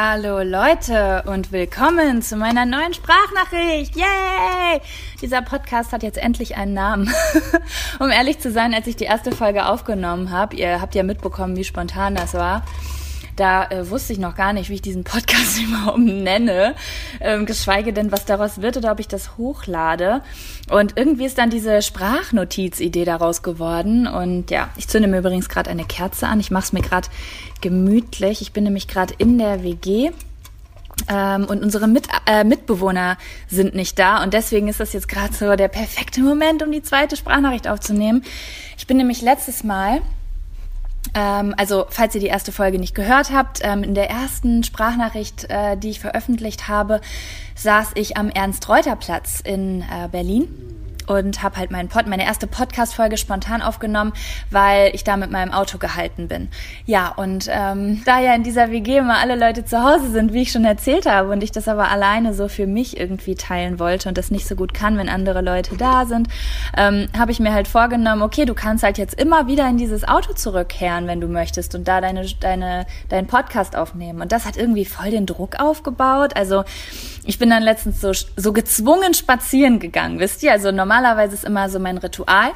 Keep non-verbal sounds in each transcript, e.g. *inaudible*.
Hallo Leute und willkommen zu meiner neuen Sprachnachricht. Yay! Dieser Podcast hat jetzt endlich einen Namen. *laughs* um ehrlich zu sein, als ich die erste Folge aufgenommen habe, ihr habt ja mitbekommen, wie spontan das war. Da äh, wusste ich noch gar nicht, wie ich diesen Podcast *laughs* überhaupt nenne, ähm, geschweige denn, was daraus wird oder ob ich das hochlade. Und irgendwie ist dann diese Sprachnotiz-Idee daraus geworden. Und ja, ich zünde mir übrigens gerade eine Kerze an. Ich mache es mir gerade gemütlich. Ich bin nämlich gerade in der WG. Ähm, und unsere Mit äh, Mitbewohner sind nicht da und deswegen ist das jetzt gerade so der perfekte Moment, um die zweite Sprachnachricht aufzunehmen. Ich bin nämlich letztes Mal also, falls ihr die erste Folge nicht gehört habt, ähm, in der ersten Sprachnachricht, äh, die ich veröffentlicht habe, saß ich am Ernst-Reuter-Platz in äh, Berlin und habe halt meinen Pod, meine erste Podcast-Folge spontan aufgenommen, weil ich da mit meinem Auto gehalten bin. Ja, und ähm, da ja in dieser WG immer alle Leute zu Hause sind, wie ich schon erzählt habe, und ich das aber alleine so für mich irgendwie teilen wollte und das nicht so gut kann, wenn andere Leute da sind, ähm, habe ich mir halt vorgenommen, okay, du kannst halt jetzt immer wieder in dieses Auto zurückkehren, wenn du möchtest, und da deine, deine, deinen Podcast aufnehmen. Und das hat irgendwie voll den Druck aufgebaut. Also ich bin dann letztens so, so gezwungen spazieren gegangen, wisst ihr? Also normalerweise ist immer so mein Ritual.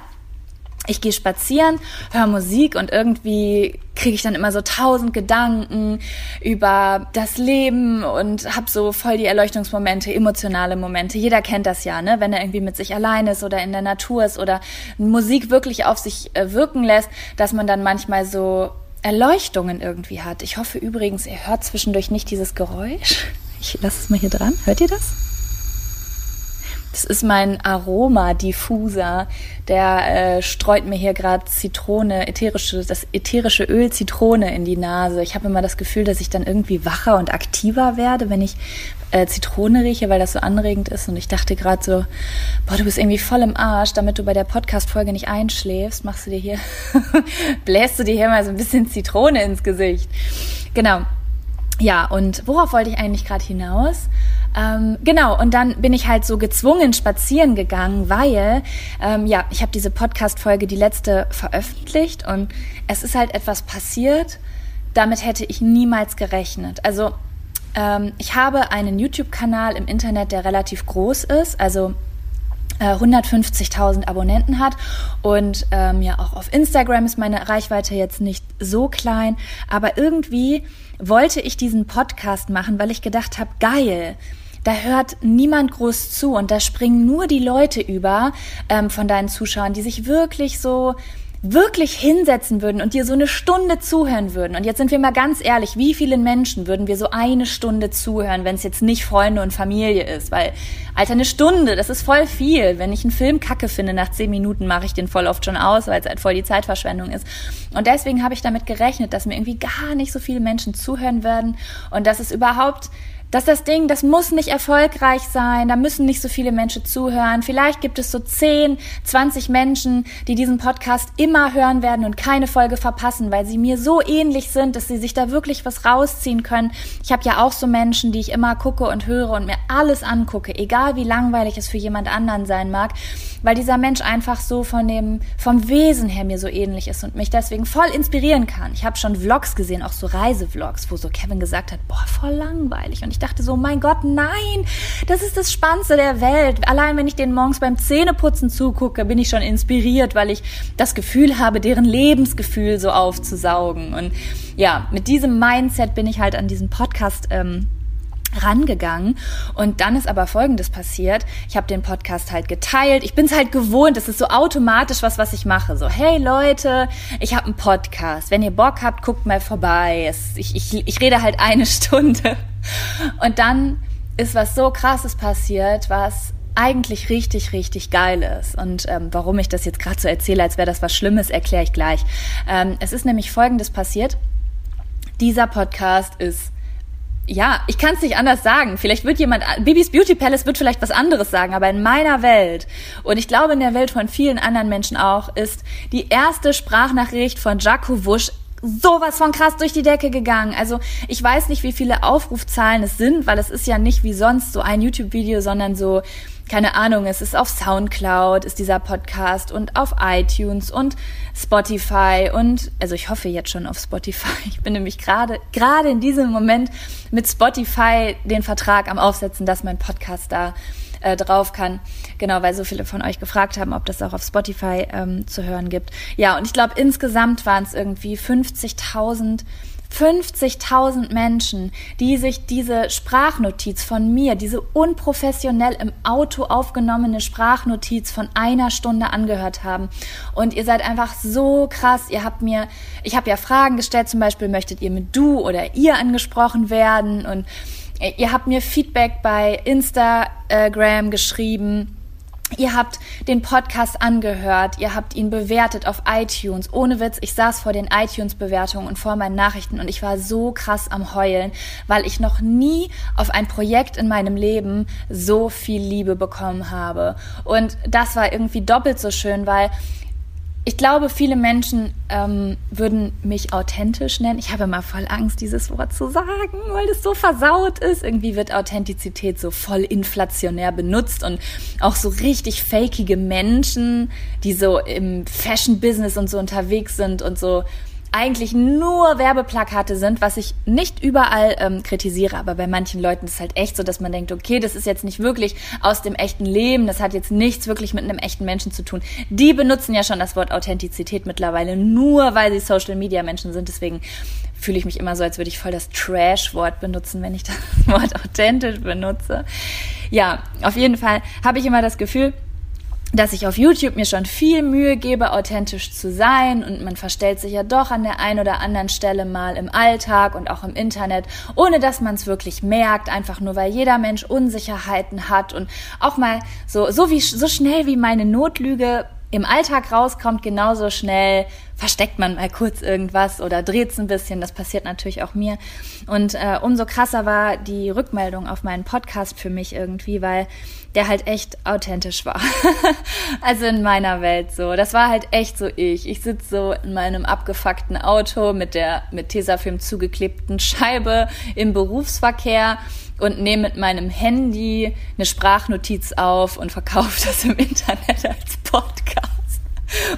Ich gehe spazieren, höre Musik und irgendwie kriege ich dann immer so tausend Gedanken über das Leben und habe so voll die Erleuchtungsmomente, emotionale Momente. Jeder kennt das ja, ne? wenn er irgendwie mit sich allein ist oder in der Natur ist oder Musik wirklich auf sich äh, wirken lässt, dass man dann manchmal so Erleuchtungen irgendwie hat. Ich hoffe übrigens, ihr hört zwischendurch nicht dieses Geräusch. Ich lasse es mal hier dran. Hört ihr das? Das ist mein Aromadiffuser. Der äh, streut mir hier gerade Zitrone, ätherische, das ätherische Öl Zitrone in die Nase. Ich habe immer das Gefühl, dass ich dann irgendwie wacher und aktiver werde, wenn ich äh, Zitrone rieche, weil das so anregend ist. Und ich dachte gerade so, boah, du bist irgendwie voll im Arsch, damit du bei der Podcast-Folge nicht einschläfst, machst du dir hier, *laughs* bläst du dir hier mal so ein bisschen Zitrone ins Gesicht. Genau. Ja, und worauf wollte ich eigentlich gerade hinaus? Ähm, genau, und dann bin ich halt so gezwungen spazieren gegangen, weil, ähm, ja, ich habe diese Podcast-Folge, die letzte, veröffentlicht und es ist halt etwas passiert, damit hätte ich niemals gerechnet. Also, ähm, ich habe einen YouTube-Kanal im Internet, der relativ groß ist, also 150.000 äh, Abonnenten hat und ähm, ja auch auf Instagram ist meine Reichweite jetzt nicht so klein, aber irgendwie wollte ich diesen Podcast machen, weil ich gedacht habe, geil, da hört niemand groß zu und da springen nur die Leute über ähm, von deinen Zuschauern, die sich wirklich so wirklich hinsetzen würden und dir so eine Stunde zuhören würden. Und jetzt sind wir mal ganz ehrlich, wie vielen Menschen würden wir so eine Stunde zuhören, wenn es jetzt nicht Freunde und Familie ist? Weil, Alter, eine Stunde, das ist voll viel. Wenn ich einen Film kacke finde, nach zehn Minuten mache ich den voll oft schon aus, weil es halt voll die Zeitverschwendung ist. Und deswegen habe ich damit gerechnet, dass mir irgendwie gar nicht so viele Menschen zuhören werden und dass es überhaupt dass das Ding, das muss nicht erfolgreich sein, da müssen nicht so viele Menschen zuhören. Vielleicht gibt es so 10, 20 Menschen, die diesen Podcast immer hören werden und keine Folge verpassen, weil sie mir so ähnlich sind, dass sie sich da wirklich was rausziehen können. Ich habe ja auch so Menschen, die ich immer gucke und höre und mir alles angucke, egal wie langweilig es für jemand anderen sein mag, weil dieser Mensch einfach so von dem vom Wesen her mir so ähnlich ist und mich deswegen voll inspirieren kann. Ich habe schon Vlogs gesehen, auch so Reisevlogs, wo so Kevin gesagt hat, boah, voll langweilig und ich dachte so, mein Gott, nein, das ist das Spannendste der Welt. Allein wenn ich den morgens beim Zähneputzen zugucke, bin ich schon inspiriert, weil ich das Gefühl habe, deren Lebensgefühl so aufzusaugen. Und ja, mit diesem Mindset bin ich halt an diesen Podcast ähm, rangegangen. Und dann ist aber folgendes passiert. Ich habe den Podcast halt geteilt. Ich bin es halt gewohnt. Es ist so automatisch was was ich mache. So hey Leute ich habe einen Podcast. Wenn ihr Bock habt guckt mal vorbei. Ich, ich, ich rede halt eine *laughs* Stunde. Und dann ist was so krasses passiert was eigentlich richtig, richtig geil ist. Und ähm, warum ich das jetzt gerade so erzähle, als wäre das was Schlimmes, erkläre ich gleich. Ähm, es ist nämlich Folgendes passiert. Dieser Podcast ist ja, ich kann es nicht anders sagen. Vielleicht wird jemand, Bibis Beauty Palace wird vielleicht was anderes sagen, aber in meiner Welt und ich glaube in der Welt von vielen anderen Menschen auch, ist die erste Sprachnachricht von Jaco Wusch sowas von krass durch die Decke gegangen. Also ich weiß nicht, wie viele Aufrufzahlen es sind, weil es ist ja nicht wie sonst so ein YouTube-Video, sondern so, keine Ahnung, es ist auf Soundcloud, ist dieser Podcast und auf iTunes und Spotify und, also ich hoffe jetzt schon auf Spotify. *laughs* Ich bin nämlich gerade, gerade in diesem Moment mit Spotify den Vertrag am Aufsetzen, dass mein Podcast da äh, drauf kann. Genau, weil so viele von euch gefragt haben, ob das auch auf Spotify ähm, zu hören gibt. Ja, und ich glaube, insgesamt waren es irgendwie 50.000 50.000 Menschen, die sich diese Sprachnotiz von mir, diese unprofessionell im Auto aufgenommene Sprachnotiz von einer Stunde angehört haben. Und ihr seid einfach so krass. Ihr habt mir, ich habe ja Fragen gestellt, zum Beispiel möchtet ihr mit du oder ihr angesprochen werden und Ihr habt mir Feedback bei Instagram geschrieben. Ihr habt den Podcast angehört, ihr habt ihn bewertet auf iTunes. Ohne Witz, ich saß vor den iTunes-Bewertungen und vor meinen Nachrichten und ich war so krass am Heulen, weil ich noch nie auf ein Projekt in meinem Leben so viel Liebe bekommen habe. Und das war irgendwie doppelt so schön, weil ich glaube, viele Menschen ähm, würden mich authentisch nennen. Ich habe immer voll Angst, dieses Wort zu sagen, weil es so versaut ist. Irgendwie wird Authentizität so voll inflationär benutzt und auch so richtig fakige Menschen, die so im Fashion-Business und so unterwegs sind und so eigentlich nur Werbeplakate sind, was ich nicht überall ähm, kritisiere, aber bei manchen Leuten ist es halt echt so, dass man denkt, okay, das ist jetzt nicht wirklich aus dem echten Leben, das hat jetzt nichts wirklich mit einem echten Menschen zu tun. Die benutzen ja schon das Wort Authentizität mittlerweile nur, weil sie Social Media Menschen sind, deswegen fühle ich mich immer so, als würde ich voll das Trash-Wort benutzen, wenn ich das *laughs* Wort authentisch benutze. Ja, auf jeden Fall habe ich immer das Gefühl, dass ich auf YouTube mir schon viel Mühe gebe, authentisch zu sein und man verstellt sich ja doch an der einen oder anderen Stelle mal im Alltag und auch im Internet, ohne dass man es wirklich merkt, einfach nur weil jeder Mensch Unsicherheiten hat und auch mal so so wie so schnell wie meine Notlüge im Alltag rauskommt, genauso schnell versteckt man mal kurz irgendwas oder dreht es ein bisschen. Das passiert natürlich auch mir. Und äh, umso krasser war die Rückmeldung auf meinen Podcast für mich irgendwie, weil der halt echt authentisch war. *laughs* also in meiner Welt so. Das war halt echt so ich. Ich sitze so in meinem abgefuckten Auto mit der mit Tesafilm zugeklebten Scheibe im Berufsverkehr und nehme mit meinem Handy eine Sprachnotiz auf und verkaufe *laughs* das im Internet als Podcast.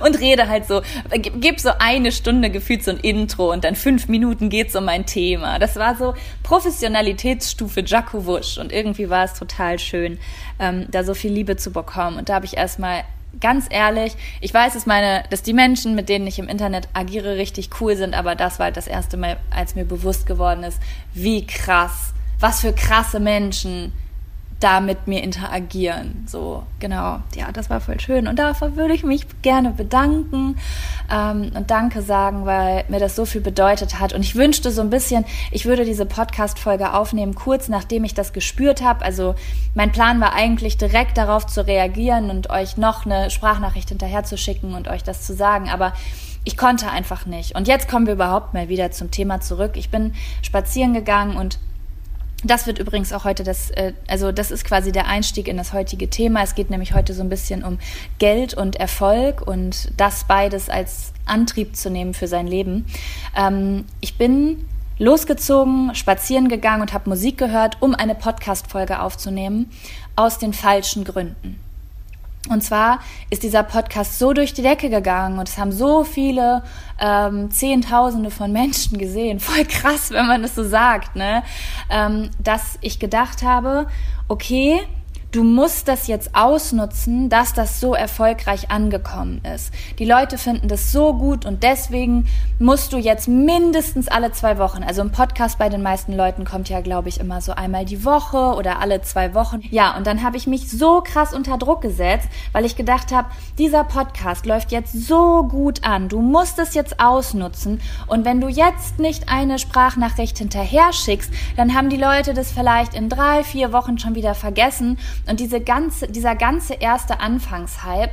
Und rede halt so, gib so eine Stunde gefühlt so ein Intro und dann fünf Minuten geht's um mein Thema. Das war so Professionalitätsstufe Jacko Wusch und irgendwie war es total schön, ähm, da so viel Liebe zu bekommen. Und da habe ich erstmal ganz ehrlich, ich weiß, dass meine, dass die Menschen, mit denen ich im Internet agiere, richtig cool sind, aber das war halt das erste Mal, als mir bewusst geworden ist, wie krass was für krasse Menschen da mit mir interagieren. So, genau. Ja, das war voll schön. Und dafür würde ich mich gerne bedanken ähm, und Danke sagen, weil mir das so viel bedeutet hat. Und ich wünschte so ein bisschen, ich würde diese Podcast-Folge aufnehmen, kurz nachdem ich das gespürt habe. Also mein Plan war eigentlich direkt darauf zu reagieren und euch noch eine Sprachnachricht hinterher zu schicken und euch das zu sagen. Aber ich konnte einfach nicht. Und jetzt kommen wir überhaupt mal wieder zum Thema zurück. Ich bin spazieren gegangen und das wird übrigens auch heute das, äh, also das ist quasi der Einstieg in das heutige Thema. Es geht nämlich heute so ein bisschen um Geld und Erfolg und das beides als Antrieb zu nehmen für sein Leben. Ähm, ich bin losgezogen, spazieren gegangen und habe Musik gehört, um eine Podcast-Folge aufzunehmen, aus den falschen Gründen. Und zwar ist dieser Podcast so durch die Decke gegangen und es haben so viele ähm, Zehntausende von Menschen gesehen, *laughs* voll krass, wenn man das so sagt, ne? Ähm, dass ich gedacht habe, okay, du musst das jetzt ausnutzen, dass das so erfolgreich angekommen ist. Die Leute finden das so gut und deswegen musst du jetzt mindestens alle zwei Wochen, also ein Podcast bei den meisten Leuten kommt ja, glaube ich, immer so einmal die Woche oder alle zwei Wochen. Ja, und dann habe ich mich so krass unter Druck gesetzt, weil ich gedacht habe, dieser Podcast läuft jetzt so gut an. Du musst es jetzt ausnutzen und wenn du jetzt nicht eine Sprachnachricht hinterher schickst, dann haben die Leute das vielleicht in drei, vier Wochen schon wieder vergessen und diese ganze, dieser ganze erste Anfangshype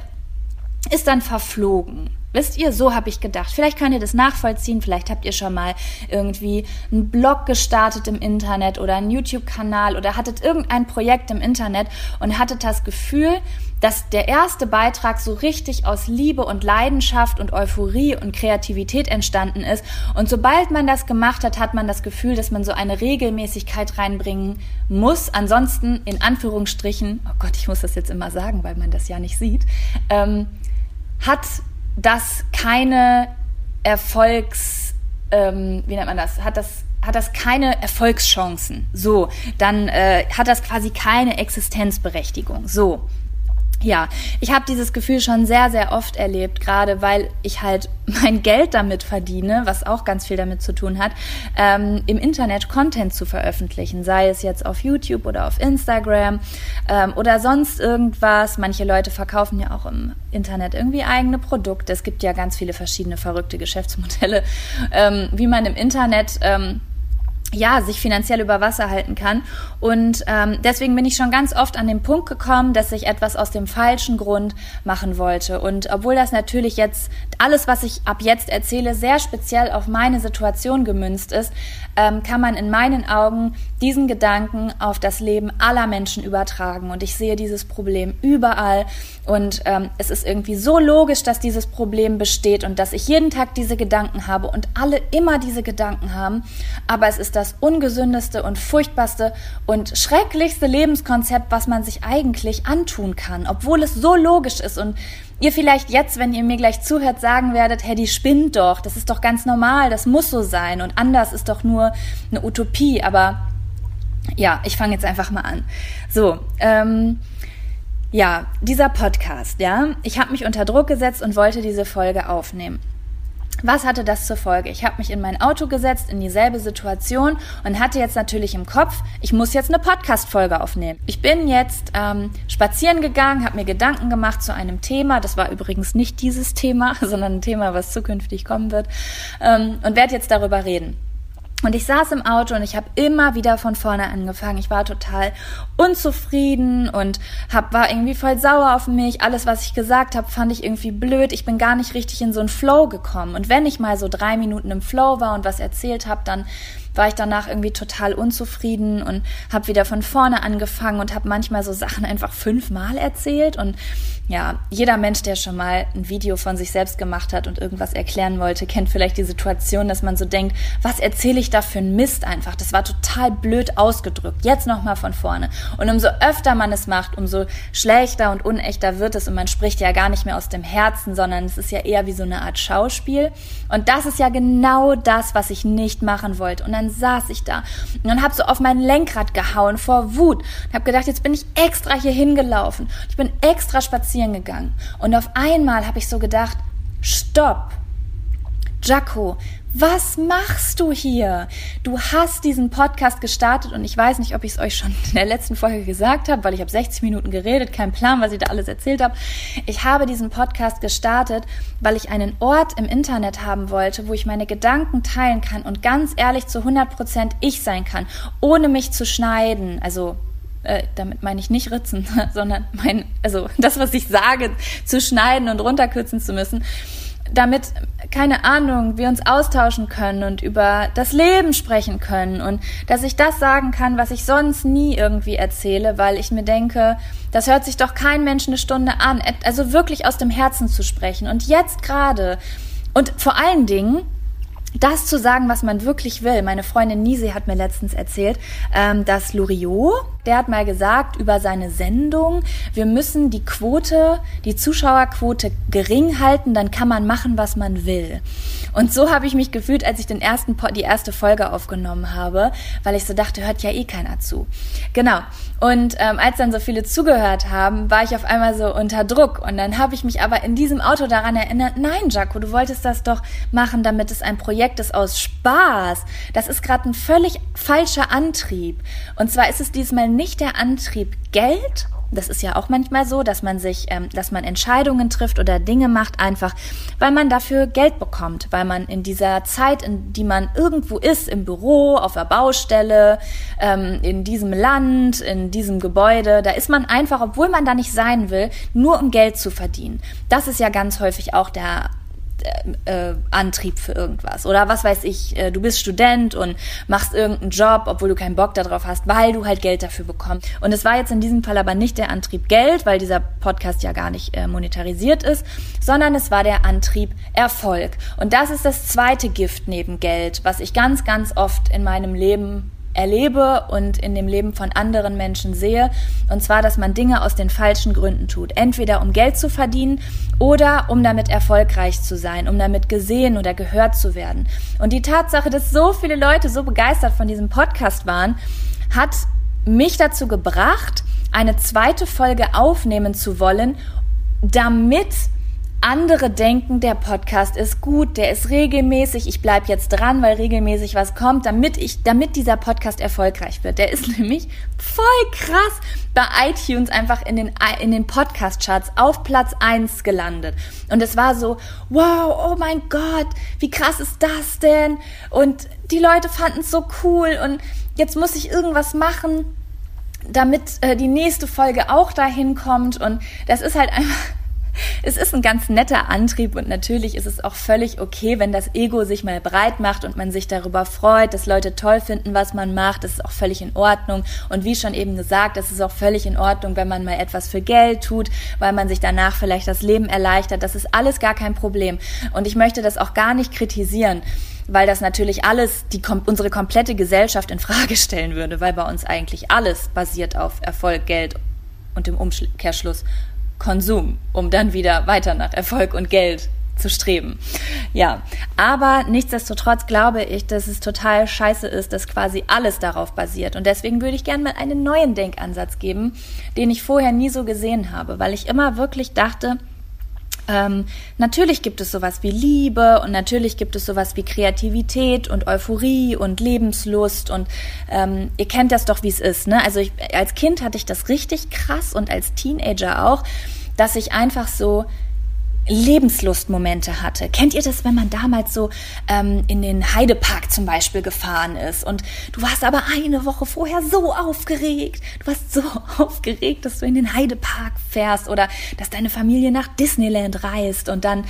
ist dann verflogen. Wisst ihr, so habe ich gedacht. Vielleicht könnt ihr das nachvollziehen, vielleicht habt ihr schon mal irgendwie einen Blog gestartet im Internet oder einen YouTube-Kanal oder hattet irgendein Projekt im Internet und hattet das Gefühl, dass der erste Beitrag so richtig aus Liebe und Leidenschaft und Euphorie und Kreativität entstanden ist. Und sobald man das gemacht hat, hat man das Gefühl, dass man so eine Regelmäßigkeit reinbringen muss. Ansonsten, in Anführungsstrichen, oh Gott, ich muss das jetzt immer sagen, weil man das ja nicht sieht, ähm, hat das keine Erfolgs, ähm, wie nennt man das, hat das hat das keine Erfolgschancen. So, dann äh, hat das quasi keine Existenzberechtigung. So, ja, ich habe dieses Gefühl schon sehr, sehr oft erlebt, gerade weil ich halt *laughs* mein Geld damit verdiene, was auch ganz viel damit zu tun hat, ähm, im Internet Content zu veröffentlichen, sei es jetzt auf YouTube oder auf Instagram ähm, oder sonst irgendwas. Manche Leute verkaufen ja auch im Internet irgendwie eigene Produkte. Es gibt ja ganz viele verschiedene verrückte Geschäftsmodelle, *laughs* ähm, wie man im Internet ähm, ja, sich finanziell über Wasser halten kann. Und ähm, deswegen bin ich schon ganz oft an den Punkt gekommen, dass ich etwas aus dem falschen Grund machen wollte. Und obwohl das natürlich jetzt alles, was ich ab jetzt erzähle, sehr speziell auf meine Situation gemünzt ist, ähm, kann man in meinen Augen diesen Gedanken auf das Leben aller Menschen übertragen. Und ich sehe dieses Problem überall. Und ähm, es ist irgendwie so logisch, dass dieses Problem besteht und dass ich jeden Tag diese Gedanken habe und alle immer diese Gedanken haben. Aber es ist das ungesündeste und furchtbarste und schrecklichste Lebenskonzept, was man sich eigentlich antun kann, obwohl es so logisch ist und ihr vielleicht jetzt, wenn ihr mir gleich zuhört, sagen werdet, hey, die spinnt doch, das ist doch ganz normal, das muss so sein. Und anders ist doch nur eine Utopie, aber ja, ich fange jetzt einfach mal an. So, ähm, ja, dieser Podcast, ja, ich habe mich unter Druck gesetzt und wollte diese Folge aufnehmen. Was hatte das zur Folge? Ich habe mich in mein Auto gesetzt, in dieselbe Situation und hatte jetzt natürlich im Kopf, ich muss jetzt eine Podcast-Folge aufnehmen. Ich bin jetzt ähm, spazieren gegangen, habe mir Gedanken gemacht zu einem Thema. Das war übrigens nicht dieses Thema, *laughs* sondern ein Thema, was zukünftig kommen wird. Ähm, und werde jetzt darüber reden. Und ich saß im Auto und ich habe immer wieder von vorne angefangen. Ich war total unzufrieden und hab, war irgendwie voll sauer auf mich. Alles, was ich gesagt habe, fand ich irgendwie blöd. Ich bin gar nicht richtig in so einen Flow gekommen. Und wenn ich mal so drei Minuten im Flow war und was erzählt habe, dann war ich danach irgendwie total unzufrieden und habe wieder von vorne angefangen und habe manchmal so Sachen einfach fünfmal erzählt. Und ja, jeder Mensch, der schon mal ein Video von sich selbst gemacht hat und irgendwas erklären wollte, kennt vielleicht die Situation, dass man so denkt, was erzähle ich da für einen Mist einfach? Das war total blöd ausgedrückt. Jetzt nochmal von vorne. Und umso öfter man es macht, umso schlechter und unechter wird es und man spricht ja gar nicht mehr aus dem Herzen, sondern es ist ja eher wie so eine Art Schauspiel. Und das ist ja genau das, was ich nicht machen wollte. Und dann saß ich da und habe so auf mein Lenkrad gehauen vor Wut und habe gedacht, jetzt bin ich extra hier hingelaufen. Ich bin extra spazieren gegangen. Und auf einmal habe ich so gedacht, stopp. Jaco, was machst du hier? Du hast diesen Podcast gestartet und ich weiß nicht, ob ich es euch schon in der letzten Folge gesagt habe, weil ich habe 60 Minuten geredet, kein Plan, was ich da alles erzählt habe. Ich habe diesen Podcast gestartet, weil ich einen Ort im Internet haben wollte, wo ich meine Gedanken teilen kann und ganz ehrlich zu 100 Prozent ich sein kann, ohne mich zu schneiden. Also äh, damit meine ich nicht ritzen, *laughs* sondern mein, also das, was ich sage, zu schneiden und runterkürzen zu müssen damit, keine Ahnung, wir uns austauschen können und über das Leben sprechen können und dass ich das sagen kann, was ich sonst nie irgendwie erzähle, weil ich mir denke, das hört sich doch kein Mensch eine Stunde an, also wirklich aus dem Herzen zu sprechen und jetzt gerade und vor allen Dingen das zu sagen, was man wirklich will. Meine Freundin Nise hat mir letztens erzählt, ähm, dass Loriot, der hat mal gesagt über seine Sendung, wir müssen die Quote, die Zuschauerquote gering halten, dann kann man machen, was man will. Und so habe ich mich gefühlt, als ich den ersten, die erste Folge aufgenommen habe, weil ich so dachte, hört ja eh keiner zu. Genau. Und ähm, als dann so viele zugehört haben, war ich auf einmal so unter Druck. Und dann habe ich mich aber in diesem Auto daran erinnert, nein, Jaco, du wolltest das doch machen, damit es ein Projekt ist aus Spaß. Das ist gerade ein völlig falscher Antrieb. Und zwar ist es diesmal nicht der Antrieb Geld, das ist ja auch manchmal so, dass man sich, ähm, dass man Entscheidungen trifft oder Dinge macht, einfach weil man dafür Geld bekommt, weil man in dieser Zeit, in die man irgendwo ist, im Büro, auf der Baustelle, ähm, in diesem Land, in diesem Gebäude, da ist man einfach, obwohl man da nicht sein will, nur um Geld zu verdienen. Das ist ja ganz häufig auch der äh, Antrieb für irgendwas. Oder was weiß ich, äh, du bist Student und machst irgendeinen Job, obwohl du keinen Bock darauf hast, weil du halt Geld dafür bekommst. Und es war jetzt in diesem Fall aber nicht der Antrieb Geld, weil dieser Podcast ja gar nicht äh, monetarisiert ist, sondern es war der Antrieb Erfolg. Und das ist das zweite Gift neben Geld, was ich ganz, ganz oft in meinem Leben erlebe und in dem Leben von anderen Menschen sehe. Und zwar, dass man Dinge aus den falschen Gründen tut. Entweder um Geld zu verdienen oder um damit erfolgreich zu sein, um damit gesehen oder gehört zu werden. Und die Tatsache, dass so viele Leute so begeistert von diesem Podcast waren, hat mich dazu gebracht, eine zweite Folge aufnehmen zu wollen, damit andere denken, der Podcast ist gut, der ist regelmäßig, ich bleib jetzt dran, weil regelmäßig was kommt, damit ich, damit dieser Podcast erfolgreich wird. Der ist *laughs* nämlich voll krass bei iTunes einfach in den, in den Podcast-Charts auf Platz eins gelandet. Und es war so, wow, oh mein Gott, wie krass ist das denn? Und die Leute fanden es so cool und jetzt muss ich irgendwas machen, damit äh, die nächste Folge auch dahin kommt. Und das ist halt einfach es ist ein ganz netter Antrieb und natürlich ist es auch völlig okay, wenn das Ego sich mal breit macht und man sich darüber freut, dass Leute toll finden, was man macht. Das ist auch völlig in Ordnung. Und wie schon eben gesagt, es ist auch völlig in Ordnung, wenn man mal etwas für Geld tut, weil man sich danach vielleicht das Leben erleichtert. Das ist alles gar kein Problem. Und ich möchte das auch gar nicht kritisieren weil das natürlich alles die unsere komplette Gesellschaft in Frage stellen würde, weil bei uns eigentlich alles basiert auf Erfolg, Geld und im Umkehrschluss Konsum, um dann wieder weiter nach Erfolg und Geld zu streben. Ja, aber nichtsdestotrotz glaube ich, dass es total scheiße ist, dass quasi alles darauf basiert. Und deswegen würde ich gerne mal einen neuen Denkansatz geben, den ich vorher nie so gesehen habe, weil ich immer wirklich dachte, ähm, natürlich gibt es sowas wie Liebe und natürlich gibt es sowas wie Kreativität und Euphorie und Lebenslust und ähm, ihr kennt das doch, wie es ist. Ne? Also ich, als Kind hatte ich das richtig krass und als Teenager auch, dass ich einfach so Lebenslustmomente hatte. Kennt ihr das, wenn man damals so ähm, in den Heidepark zum Beispiel gefahren ist und du warst aber eine Woche vorher so aufgeregt, du warst so *laughs* aufgeregt, dass du in den Heidepark fährst oder dass deine Familie nach Disneyland reist und dann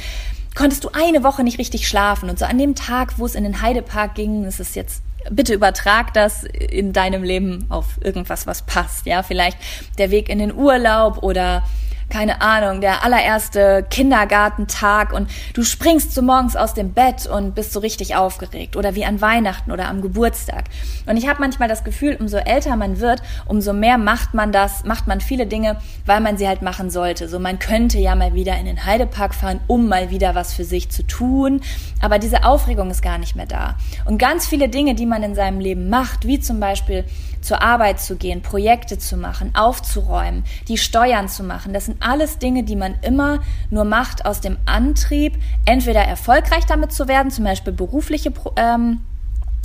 konntest du eine Woche nicht richtig schlafen und so an dem Tag, wo es in den Heidepark ging, ist es jetzt bitte übertrag das in deinem Leben auf irgendwas, was passt. Ja, vielleicht der Weg in den Urlaub oder keine Ahnung, der allererste Kindergartentag und du springst so morgens aus dem Bett und bist so richtig aufgeregt oder wie an Weihnachten oder am Geburtstag. Und ich habe manchmal das Gefühl, umso älter man wird, umso mehr macht man das, macht man viele Dinge, weil man sie halt machen sollte. So man könnte ja mal wieder in den Heidepark fahren, um mal wieder was für sich zu tun, aber diese Aufregung ist gar nicht mehr da. Und ganz viele Dinge, die man in seinem Leben macht, wie zum Beispiel zur Arbeit zu gehen, Projekte zu machen, aufzuräumen, die Steuern zu machen. Das sind alles Dinge, die man immer nur macht aus dem Antrieb, entweder erfolgreich damit zu werden, zum Beispiel berufliche ähm,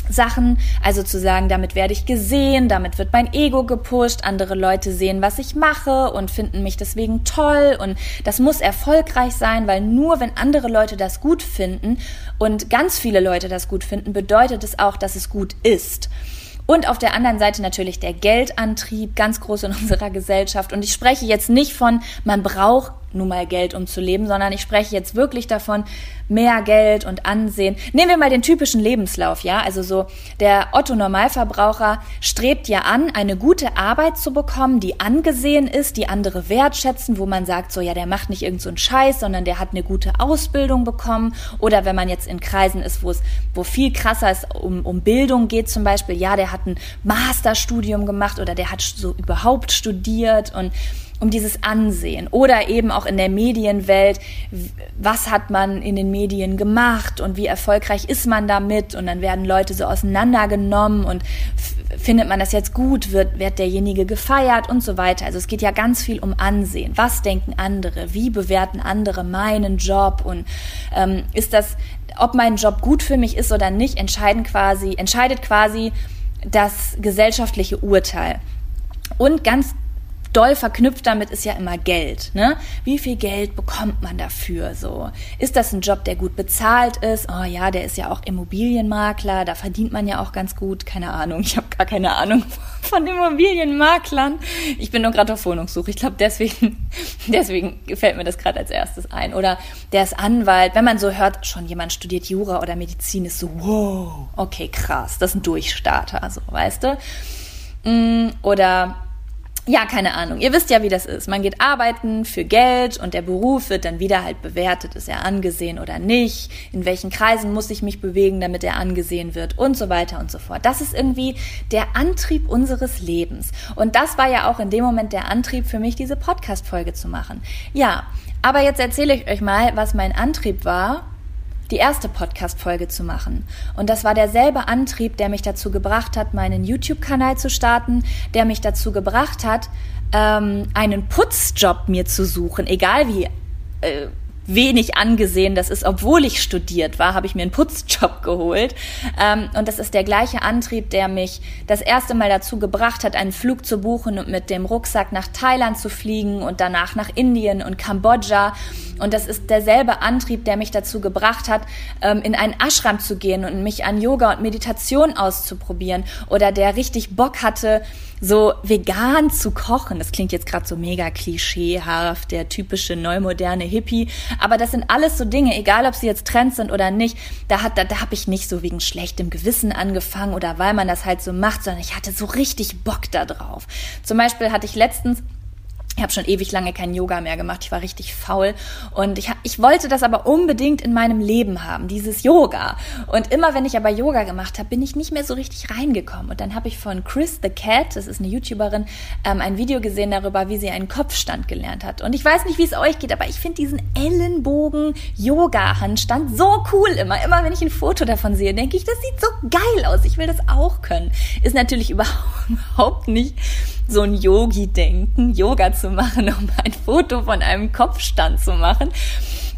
Sachen, also zu sagen, damit werde ich gesehen, damit wird mein Ego gepusht, andere Leute sehen, was ich mache und finden mich deswegen toll und das muss erfolgreich sein, weil nur wenn andere Leute das gut finden und ganz viele Leute das gut finden, bedeutet es auch, dass es gut ist. Und auf der anderen Seite natürlich der Geldantrieb, ganz groß in unserer Gesellschaft. Und ich spreche jetzt nicht von, man braucht nun mal Geld, um zu leben, sondern ich spreche jetzt wirklich davon, mehr Geld und Ansehen. Nehmen wir mal den typischen Lebenslauf, ja? Also so, der Otto Normalverbraucher strebt ja an, eine gute Arbeit zu bekommen, die angesehen ist, die andere wertschätzen, wo man sagt, so, ja, der macht nicht irgend so Scheiß, sondern der hat eine gute Ausbildung bekommen. Oder wenn man jetzt in Kreisen ist, wo es, wo viel krasser ist, um, um Bildung geht zum Beispiel, ja, der hat ein Masterstudium gemacht oder der hat so überhaupt studiert und um dieses Ansehen oder eben auch in der Medienwelt, was hat man in den Medien gemacht und wie erfolgreich ist man damit und dann werden Leute so auseinandergenommen und findet man das jetzt gut, wird, wird derjenige gefeiert und so weiter. Also es geht ja ganz viel um Ansehen. Was denken andere? Wie bewerten andere meinen Job und ähm, ist das, ob mein Job gut für mich ist oder nicht, entscheiden quasi, entscheidet quasi das gesellschaftliche Urteil. Und ganz doll verknüpft damit ist ja immer Geld. Ne? Wie viel Geld bekommt man dafür? So ist das ein Job, der gut bezahlt ist? Oh ja, der ist ja auch Immobilienmakler, da verdient man ja auch ganz gut. Keine Ahnung, ich habe gar keine Ahnung *laughs* von Immobilienmaklern. Ich bin nur gerade auf Wohnungssuche. Ich glaube, deswegen, *laughs* deswegen gefällt mir das gerade als erstes ein. Oder der ist Anwalt. Wenn man so hört, schon jemand studiert Jura oder Medizin, ist so, wow, okay, krass, das ist ein Durchstarter, so, weißt du? Mm, oder ja, keine Ahnung. Ihr wisst ja, wie das ist. Man geht arbeiten für Geld und der Beruf wird dann wieder halt bewertet. Ist er angesehen oder nicht? In welchen Kreisen muss ich mich bewegen, damit er angesehen wird? Und so weiter und so fort. Das ist irgendwie der Antrieb unseres Lebens. Und das war ja auch in dem Moment der Antrieb für mich, diese Podcast-Folge zu machen. Ja, aber jetzt erzähle ich euch mal, was mein Antrieb war, die erste Podcast-Folge zu machen. Und das war derselbe Antrieb, der mich dazu gebracht hat, meinen YouTube-Kanal zu starten, der mich dazu gebracht hat, ähm, einen Putzjob mir zu suchen, egal wie äh, wenig angesehen das ist, obwohl ich studiert war, habe ich mir einen Putzjob *laughs* geholt. Ähm, und das ist der gleiche Antrieb, der mich das erste Mal dazu gebracht hat, einen Flug zu buchen und mit dem Rucksack nach Thailand zu fliegen und danach nach Indien und Kambodscha. Und das ist derselbe Antrieb, der mich dazu gebracht hat, ähm, in einen Ashram zu gehen und mich an Yoga und Meditation auszuprobieren. Oder der richtig Bock hatte, so vegan zu kochen. Das klingt jetzt gerade so mega klischeehaft, der typische neumoderne Hippie. Aber das sind alles so Dinge, egal ob sie jetzt Trends sind oder nicht. Da hat, da, da habe ich nicht so wegen schlechtem Gewissen angefangen oder weil man das halt so macht, sondern ich hatte so richtig Bock da drauf. Zum Beispiel hatte ich letztens ich habe schon ewig lange kein Yoga mehr gemacht. Ich war richtig faul und ich, ich wollte das aber unbedingt in meinem Leben haben, dieses Yoga. Und immer wenn ich aber Yoga gemacht habe, bin ich nicht mehr so richtig reingekommen. Und dann habe ich von Chris the Cat, das ist eine YouTuberin, ähm, ein Video gesehen darüber, wie sie einen Kopfstand gelernt hat. Und ich weiß nicht, wie es euch geht, aber ich finde diesen Ellenbogen-Yoga-Handstand so cool immer. Immer wenn ich ein Foto davon sehe, denke ich, das sieht so geil aus. Ich will das auch können. Ist natürlich *laughs* überhaupt nicht so ein Yogi-Denken, Yoga zu machen, *laughs* um ein Foto von einem Kopfstand zu machen.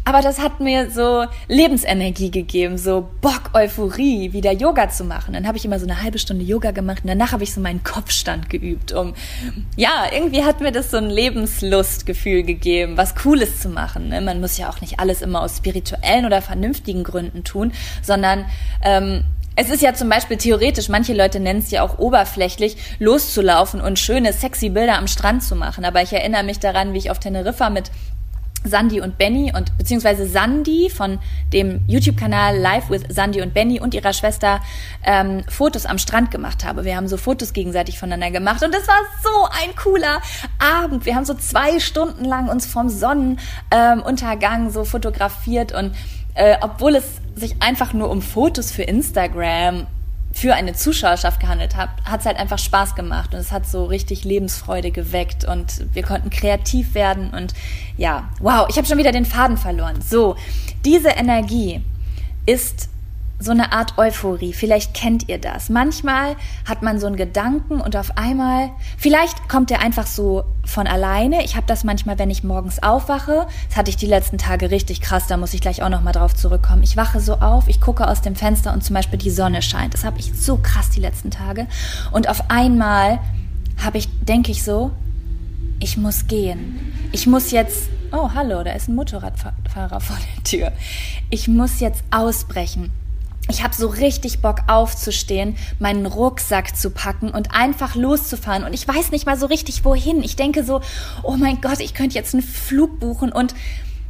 Aber das hat mir so Lebensenergie gegeben, so Bock, Euphorie, wieder Yoga zu machen. Dann habe ich immer so eine halbe Stunde Yoga gemacht und danach habe ich so meinen Kopfstand geübt, um, ja, irgendwie hat mir das so ein Lebenslustgefühl gegeben, was Cooles zu machen. Ne? Man muss ja auch nicht alles immer aus spirituellen oder vernünftigen Gründen tun, sondern ähm, es ist ja zum Beispiel theoretisch, manche Leute nennen es ja auch oberflächlich, loszulaufen und schöne, sexy Bilder am Strand zu machen. Aber ich erinnere mich daran, wie ich auf Teneriffa mit Sandy und Benny und beziehungsweise Sandy von dem YouTube-Kanal Live with Sandy und Benny und ihrer Schwester ähm, Fotos am Strand gemacht habe. Wir haben so Fotos gegenseitig voneinander gemacht und das war so ein cooler Abend. Wir haben so zwei Stunden lang uns vom Sonnenuntergang ähm, so fotografiert und äh, obwohl es sich einfach nur um Fotos für Instagram für eine Zuschauerschaft gehandelt hat, hat es halt einfach Spaß gemacht und es hat so richtig Lebensfreude geweckt und wir konnten kreativ werden und ja, wow, ich habe schon wieder den Faden verloren. So, diese Energie ist so eine Art Euphorie. Vielleicht kennt ihr das. Manchmal hat man so einen Gedanken und auf einmal, vielleicht kommt der einfach so von alleine. Ich habe das manchmal, wenn ich morgens aufwache. Das hatte ich die letzten Tage richtig krass, da muss ich gleich auch nochmal drauf zurückkommen. Ich wache so auf, ich gucke aus dem Fenster und zum Beispiel die Sonne scheint. Das habe ich so krass die letzten Tage. Und auf einmal habe ich, denke ich so, ich muss gehen. Ich muss jetzt, oh hallo, da ist ein Motorradfahrer vor der Tür. Ich muss jetzt ausbrechen ich habe so richtig Bock aufzustehen, meinen Rucksack zu packen und einfach loszufahren. Und ich weiß nicht mal so richtig, wohin. Ich denke so, oh mein Gott, ich könnte jetzt einen Flug buchen und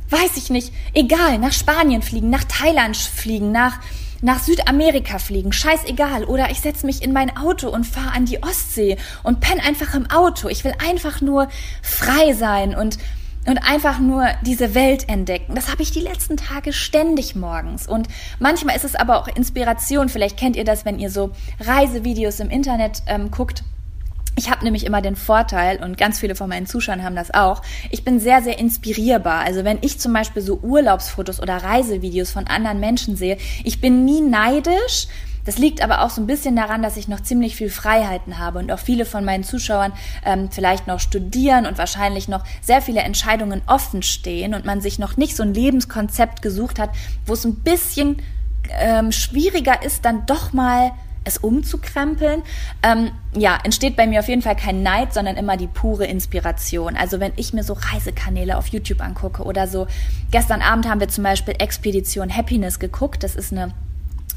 weiß ich nicht, egal, nach Spanien fliegen, nach Thailand fliegen, nach, nach Südamerika fliegen, scheißegal. Oder ich setze mich in mein Auto und fahre an die Ostsee und penne einfach im Auto. Ich will einfach nur frei sein und und einfach nur diese Welt entdecken. Das habe ich die letzten Tage ständig morgens. Und manchmal ist es aber auch Inspiration. Vielleicht kennt ihr das, wenn ihr so Reisevideos im Internet ähm, guckt. Ich habe nämlich immer den Vorteil, und ganz viele von meinen Zuschauern haben das auch, ich bin sehr, sehr inspirierbar. Also wenn ich zum Beispiel so Urlaubsfotos oder Reisevideos von anderen Menschen sehe, ich bin nie neidisch, das liegt aber auch so ein bisschen daran, dass ich noch ziemlich viel Freiheiten habe und auch viele von meinen Zuschauern ähm, vielleicht noch studieren und wahrscheinlich noch sehr viele Entscheidungen offen stehen und man sich noch nicht so ein Lebenskonzept gesucht hat, wo es ein bisschen ähm, schwieriger ist, dann doch mal es umzukrempeln. Ähm, ja, entsteht bei mir auf jeden Fall kein Neid, sondern immer die pure Inspiration. Also wenn ich mir so Reisekanäle auf YouTube angucke oder so, gestern Abend haben wir zum Beispiel Expedition Happiness geguckt. Das ist eine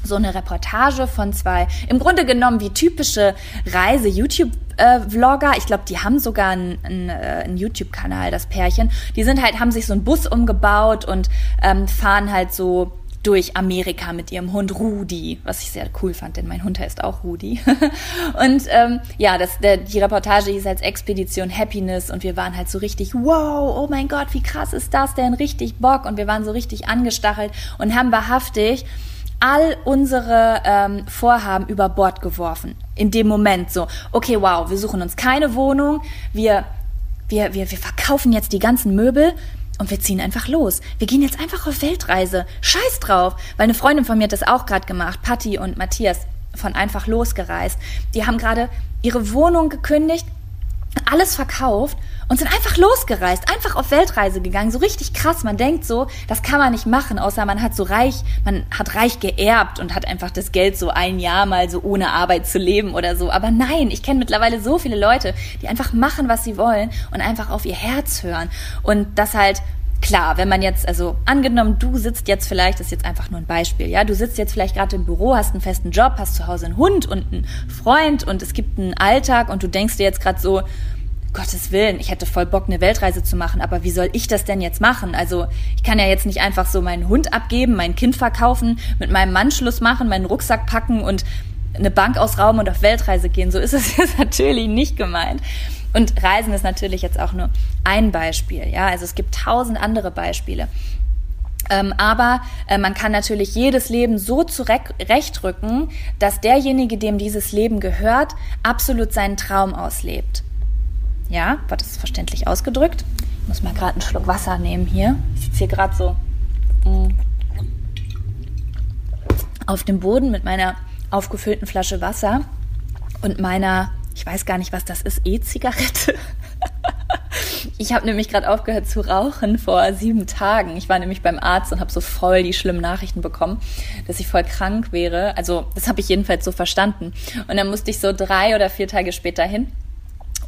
so eine Reportage von zwei, im Grunde genommen wie typische Reise-YouTube-Vlogger. ich glaube, die haben sogar einen, einen, äh, einen YouTube-Kanal, das Pärchen. Die sind halt, haben sich so einen Bus umgebaut und ähm, fahren halt so durch Amerika mit ihrem Hund Rudi, was ich sehr cool fand, denn mein Hund heißt auch Rudi. *laughs* und ähm, ja, das, der, die Reportage hieß als Expedition Happiness und wir waren halt so richtig, wow, oh mein Gott, wie krass ist das denn? Richtig Bock und wir waren so richtig angestachelt und haben wahrhaftig all unsere ähm, Vorhaben über Bord geworfen. In dem Moment so, okay, wow, wir suchen uns keine Wohnung, wir, wir, wir, wir verkaufen jetzt die ganzen Möbel, und wir ziehen einfach los. Wir gehen jetzt einfach auf Weltreise. Scheiß drauf. Weil eine Freundin von mir hat das auch gerade gemacht. Patti und Matthias von einfach losgereist. Die haben gerade ihre Wohnung gekündigt, alles verkauft und sind einfach losgereist, einfach auf Weltreise gegangen, so richtig krass. Man denkt so, das kann man nicht machen, außer man hat so reich, man hat reich geerbt und hat einfach das Geld so ein Jahr mal so ohne Arbeit zu leben oder so. Aber nein, ich kenne mittlerweile so viele Leute, die einfach machen, was sie wollen und einfach auf ihr Herz hören und das halt Klar, wenn man jetzt, also angenommen, du sitzt jetzt vielleicht, das ist jetzt einfach nur ein Beispiel, ja, du sitzt jetzt vielleicht gerade im Büro, hast einen festen Job, hast zu Hause einen Hund und einen Freund und es gibt einen Alltag und du denkst dir jetzt gerade so, Gottes Willen, ich hätte voll Bock, eine Weltreise zu machen, aber wie soll ich das denn jetzt machen? Also ich kann ja jetzt nicht einfach so meinen Hund abgeben, mein Kind verkaufen, mit meinem Mann Schluss machen, meinen Rucksack packen und eine Bank ausrauben und auf Weltreise gehen. So ist es *laughs* jetzt natürlich nicht gemeint. Und Reisen ist natürlich jetzt auch nur ein Beispiel. Ja, also es gibt tausend andere Beispiele. Ähm, aber äh, man kann natürlich jedes Leben so zurechtrücken, dass derjenige, dem dieses Leben gehört, absolut seinen Traum auslebt. Ja, war das verständlich ausgedrückt? Ich muss mal gerade einen Schluck Wasser nehmen hier. Ich sitze hier gerade so mh, mm, auf dem Boden mit meiner aufgefüllten Flasche Wasser und meiner ich weiß gar nicht, was das ist, E-Zigarette. *laughs* ich habe nämlich gerade aufgehört zu rauchen vor sieben Tagen. Ich war nämlich beim Arzt und habe so voll die schlimmen Nachrichten bekommen, dass ich voll krank wäre. Also das habe ich jedenfalls so verstanden. Und dann musste ich so drei oder vier Tage später hin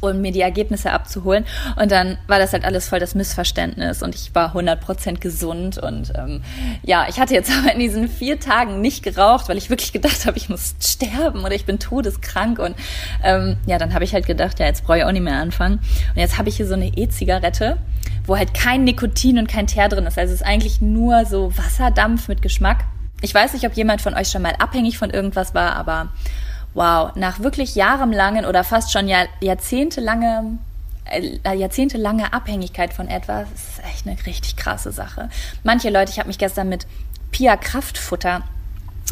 um mir die Ergebnisse abzuholen. Und dann war das halt alles voll das Missverständnis und ich war 100% gesund. Und ähm, ja, ich hatte jetzt *laughs* aber in diesen vier Tagen nicht geraucht, weil ich wirklich gedacht habe, ich muss sterben oder ich bin todeskrank. Und ähm, ja, dann habe ich halt gedacht, ja, jetzt brauche ich auch nicht mehr anfangen. Und jetzt habe ich hier so eine E-Zigarette, wo halt kein Nikotin und kein Teer drin ist. Also es ist eigentlich nur so Wasserdampf mit Geschmack. Ich weiß nicht, ob jemand von euch schon mal abhängig von irgendwas war, aber wow, nach wirklich jahrelangen oder fast schon Jahr, jahrzehntelange äh, jahrzehntelange Abhängigkeit von etwas, ist echt eine richtig krasse Sache. Manche Leute, ich habe mich gestern mit Pia Kraftfutter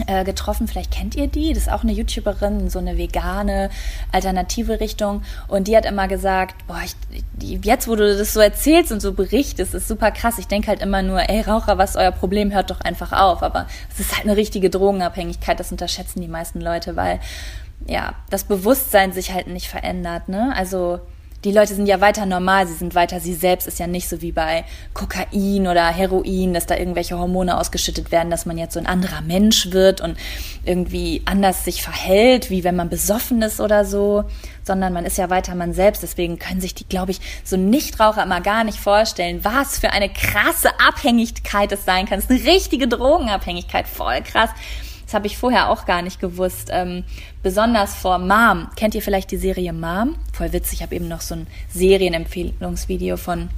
äh, getroffen. Vielleicht kennt ihr die. Das ist auch eine YouTuberin, so eine vegane, alternative Richtung. Und die hat immer gesagt, boah, ich, jetzt, wo du das so erzählst und so berichtest, ist super krass. Ich denke halt immer nur, ey, Raucher, was ist euer Problem? Hört doch einfach auf. Aber es ist halt eine richtige Drogenabhängigkeit. Das unterschätzen die meisten Leute, weil, ja, das Bewusstsein sich halt nicht verändert, ne? Also, die Leute sind ja weiter normal, sie sind weiter sie selbst, ist ja nicht so wie bei Kokain oder Heroin, dass da irgendwelche Hormone ausgeschüttet werden, dass man jetzt so ein anderer Mensch wird und irgendwie anders sich verhält, wie wenn man besoffen ist oder so, sondern man ist ja weiter man selbst. Deswegen können sich die, glaube ich, so Nichtraucher immer gar nicht vorstellen, was für eine krasse Abhängigkeit es sein kann. Es ist eine richtige Drogenabhängigkeit, voll krass. Das habe ich vorher auch gar nicht gewusst. Ähm, besonders vor Mom. Kennt ihr vielleicht die Serie Mom? Voll witzig. Ich habe eben noch so ein Serienempfehlungsvideo von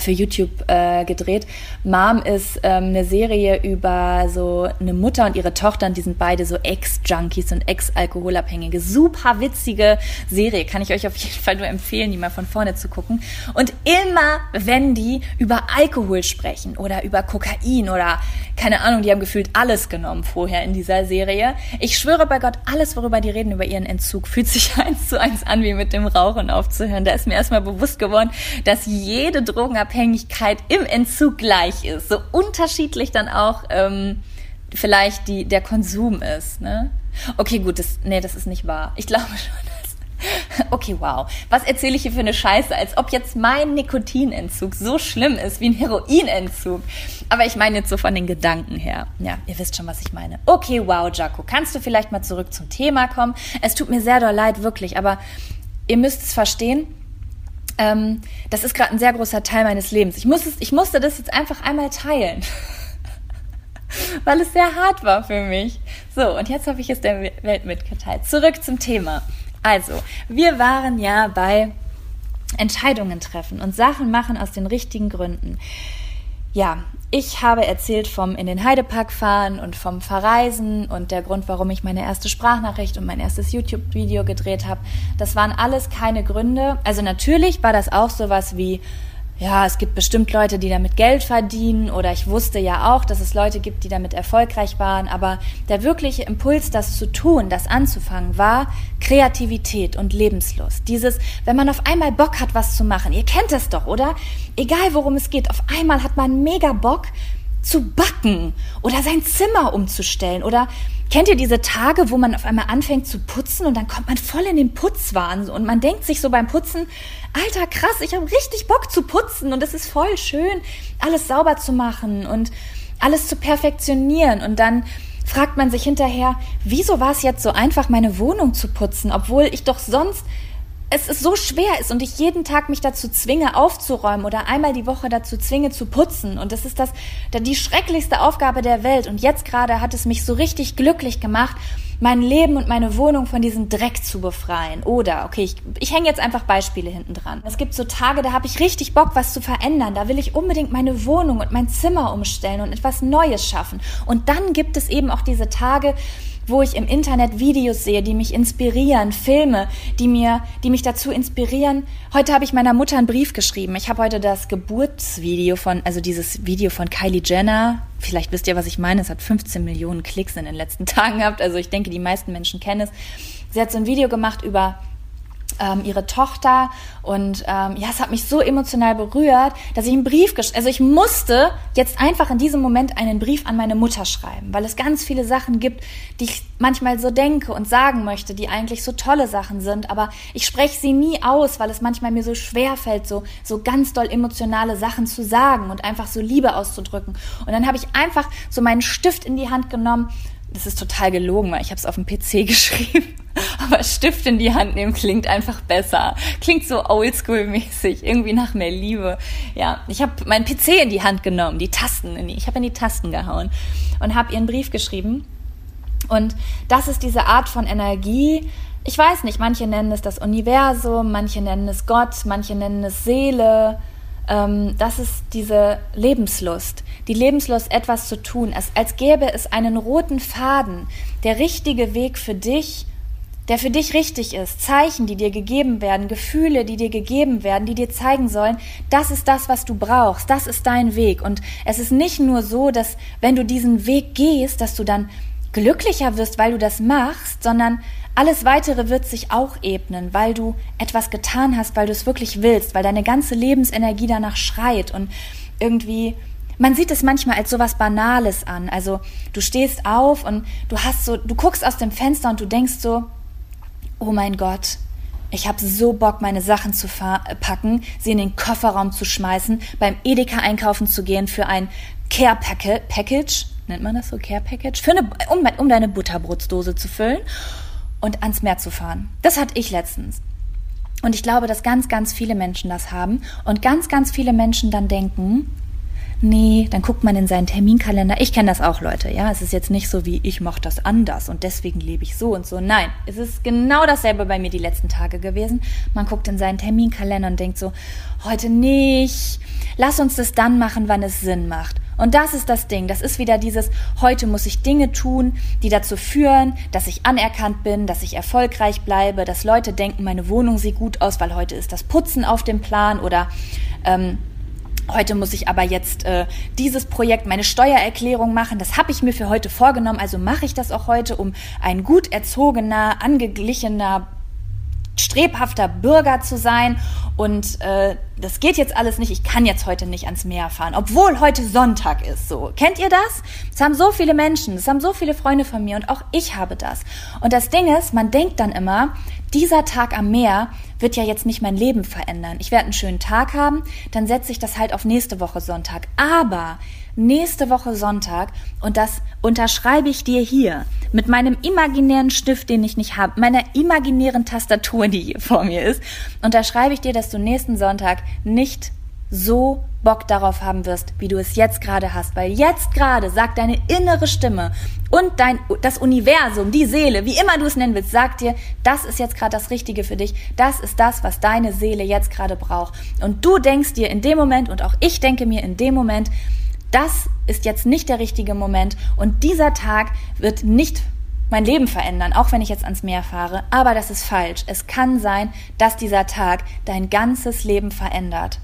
für YouTube äh, gedreht. Mom ist ähm, eine Serie über so eine Mutter und ihre Tochter und die sind beide so Ex-Junkies und Ex-Alkoholabhängige. Super witzige Serie, kann ich euch auf jeden Fall nur empfehlen, die mal von vorne zu gucken. Und immer, wenn die über Alkohol sprechen oder über Kokain oder keine Ahnung, die haben gefühlt alles genommen vorher in dieser Serie. Ich schwöre bei Gott, alles, worüber die reden über ihren Entzug, fühlt sich *laughs* eins zu eins an, wie mit dem Rauchen aufzuhören. Da ist mir erstmal bewusst geworden, dass jede Droge Drogenabhängigkeit im Entzug gleich ist. So unterschiedlich dann auch ähm, vielleicht die, der Konsum ist. Ne? Okay, gut, das, nee, das ist nicht wahr. Ich glaube schon. *laughs* Okay, wow. Was erzähle ich hier für eine Scheiße, als ob jetzt mein Nikotinentzug so schlimm ist wie ein Heroinentzug. Aber ich meine jetzt so von den Gedanken her. Ja, ihr wisst schon, was ich meine. Okay, wow, Jaco, kannst du vielleicht mal zurück zum Thema kommen? Es tut mir sehr doll leid, wirklich, aber ihr müsst es verstehen ähm, das ist gerade ein sehr großer Teil meines Lebens. Ich, muss es, ich musste das jetzt einfach einmal teilen. *laughs* weil es sehr hart war für mich. So, und jetzt habe ich es der Welt mitgeteilt. Zurück zum Thema. Also, wir waren ja bei Entscheidungen treffen und Sachen machen aus den richtigen Gründen. Ja, ich habe erzählt vom in den Heidepark fahren und vom Verreisen und der Grund, warum ich meine erste Sprachnachricht und mein erstes YouTube-Video gedreht habe. Das waren alles keine Gründe. Also natürlich war das auch sowas wie, ja, es gibt bestimmt Leute, die damit Geld verdienen oder ich wusste ja auch, dass es Leute gibt, die damit erfolgreich waren, aber der wirkliche Impuls, das zu tun, das anzufangen, war Kreativität und Lebenslust. Dieses, wenn man auf einmal Bock hat, was zu machen, ihr kennt es doch, oder? Egal worum es geht, auf einmal hat man mega Bock zu backen oder sein Zimmer umzustellen. Oder Kennt ihr diese Tage, wo man auf einmal anfängt zu putzen und dann kommt man voll in den Putzwahn und man denkt sich so beim Putzen, alter krass, ich habe richtig Bock zu putzen und es ist voll schön, alles sauber zu machen und alles zu perfektionieren. Und dann fragt man sich hinterher, wieso war es jetzt so einfach, meine Wohnung zu putzen, obwohl ich doch sonst es ist so schwer ist und ich jeden Tag mich dazu zwinge, aufzuräumen oder einmal die Woche dazu zwinge, zu putzen. Und das ist das, die schrecklichste Aufgabe der Welt. Und jetzt gerade hat es mich so richtig glücklich gemacht, mein Leben und meine Wohnung von diesem Dreck zu befreien. Oder, okay, ich, ich hänge jetzt einfach Beispiele hinten dran. Es gibt so Tage, da habe ich richtig Bock, was zu verändern. Da will ich unbedingt meine Wohnung und mein Zimmer umstellen und etwas Neues schaffen. Und dann gibt es eben auch diese Tage, wo ich im Internet Videos sehe, die mich inspirieren, Filme, die mir, die mich dazu inspirieren. Heute habe ich meiner Mutter einen Brief geschrieben. Ich habe heute das Geburtsvideo von, also dieses Video von Kylie Jenner. Vielleicht wisst ihr, was ich meine. Es hat 15 Millionen Klicks in den letzten *laughs* Tagen gehabt. Also ich denke, die meisten Menschen kennen es. Sie hat so ein Video gemacht über ähm, ihre Tochter und ähm, ja, es hat mich so emotional berührt, dass ich einen Brief, also ich musste jetzt einfach in diesem Moment einen Brief an meine Mutter schreiben, weil es ganz viele Sachen gibt, die ich manchmal so denke und sagen möchte, die eigentlich so tolle Sachen sind, aber ich spreche sie nie aus, weil es manchmal mir so schwer fällt, so so ganz doll emotionale Sachen zu sagen und einfach so Liebe auszudrücken. Und dann habe ich einfach so meinen Stift in die Hand genommen das ist total gelogen, weil ich habe es auf dem PC *laughs* geschrieben. Aber Stift in die Hand nehmen klingt einfach besser. Klingt so oldschool-mäßig, irgendwie nach mehr Liebe. Ja, ich habe meinen PC in die Hand genommen, die Tasten, die, ich habe in die Tasten gehauen und habe ihren Brief geschrieben. Und das ist diese Art von Energie. Ich weiß nicht, manche nennen es das Universum, manche nennen es Gott, manche nennen es Seele ähm, das ist diese Lebenslust. Die Lebenslust, etwas zu tun, als, als gäbe es einen roten Faden, der richtige Weg für dich, der für dich richtig ist, Zeichen, die dir gegeben werden, Gefühle, die dir gegeben werden, die dir zeigen sollen, das ist das, was du brauchst, das ist dein Weg. Und es ist nicht nur so, dass wenn du diesen Weg gehst, dass du dann glücklicher wirst, weil du das machst, sondern alles weitere wird sich auch ebnen, weil du etwas getan hast, weil du es wirklich willst, weil deine ganze Lebensenergie danach schreit und irgendwie man sieht es manchmal als sowas Banales an. Also du stehst auf und du hast so, du guckst aus dem Fenster und du denkst so, oh mein Gott, ich habe so Bock, meine Sachen zu packen, sie in den Kofferraum zu schmeißen, beim Edeka einkaufen zu gehen für ein Care Package, nennt man das so, Care Package, für eine, um, um deine Butterbrotsdose zu füllen und ans Meer zu fahren. Das hatte ich letztens. Und ich glaube, dass ganz, ganz viele Menschen das haben und ganz, ganz viele Menschen dann denken, nee, dann guckt man in seinen Terminkalender. Ich kenne das auch, Leute, ja. Es ist jetzt nicht so wie, ich mache das anders und deswegen lebe ich so und so. Nein, es ist genau dasselbe bei mir die letzten Tage gewesen. Man guckt in seinen Terminkalender und denkt so, heute nicht. Lass uns das dann machen, wann es Sinn macht. Und das ist das Ding. Das ist wieder dieses, heute muss ich Dinge tun, die dazu führen, dass ich anerkannt bin, dass ich erfolgreich bleibe, dass Leute denken, meine Wohnung sieht gut aus, weil heute ist das Putzen auf dem Plan oder ähm, Heute muss ich aber jetzt äh, dieses Projekt, meine Steuererklärung machen. Das habe ich mir für heute vorgenommen, also mache ich das auch heute, um ein gut erzogener, angeglichener strebhafter Bürger zu sein und äh, das geht jetzt alles nicht, ich kann jetzt heute nicht ans Meer fahren, obwohl heute Sonntag ist. So, kennt ihr das? Das haben so viele Menschen, das haben so viele Freunde von mir und auch ich habe das. Und das Ding ist, man denkt dann immer, dieser Tag am Meer wird ja jetzt nicht mein Leben verändern. Ich werde einen schönen Tag haben, dann setze ich das halt auf nächste Woche Sonntag. Aber nächste Woche Sonntag, und das unterschreibe ich dir hier mit meinem imaginären Stift, den ich nicht habe, meiner imaginären Tastatur, die hier vor mir ist, unterschreibe ich dir, dass du nächsten Sonntag nicht so Bock darauf haben wirst, wie du es jetzt gerade hast. Weil jetzt gerade sagt deine innere Stimme und dein, das Universum, die Seele, wie immer du es nennen willst, sagt dir, das ist jetzt gerade das Richtige für dich. Das ist das, was deine Seele jetzt gerade braucht. Und du denkst dir in dem Moment und auch ich denke mir in dem Moment, das ist jetzt nicht der richtige Moment und dieser Tag wird nicht mein Leben verändern, auch wenn ich jetzt ans Meer fahre. Aber das ist falsch. Es kann sein, dass dieser Tag dein ganzes Leben verändert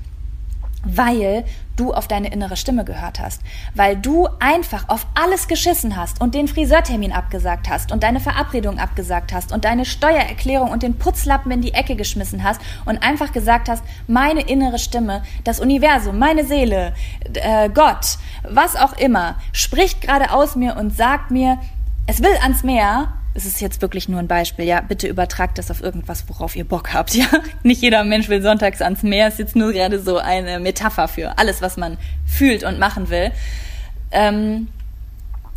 weil du auf deine innere Stimme gehört hast, weil du einfach auf alles geschissen hast und den Friseurtermin abgesagt hast und deine Verabredung abgesagt hast und deine Steuererklärung und den Putzlappen in die Ecke geschmissen hast und einfach gesagt hast, meine innere Stimme, das Universum, meine Seele, äh, Gott, was auch immer, spricht gerade aus mir und sagt mir, es will ans Meer es ist jetzt wirklich nur ein Beispiel, ja, bitte übertragt das auf irgendwas, worauf ihr Bock habt, *laughs* ja. Nicht jeder Mensch will sonntags ans Meer, ist jetzt nur gerade so eine Metapher für alles, was man fühlt und machen will. Ähm,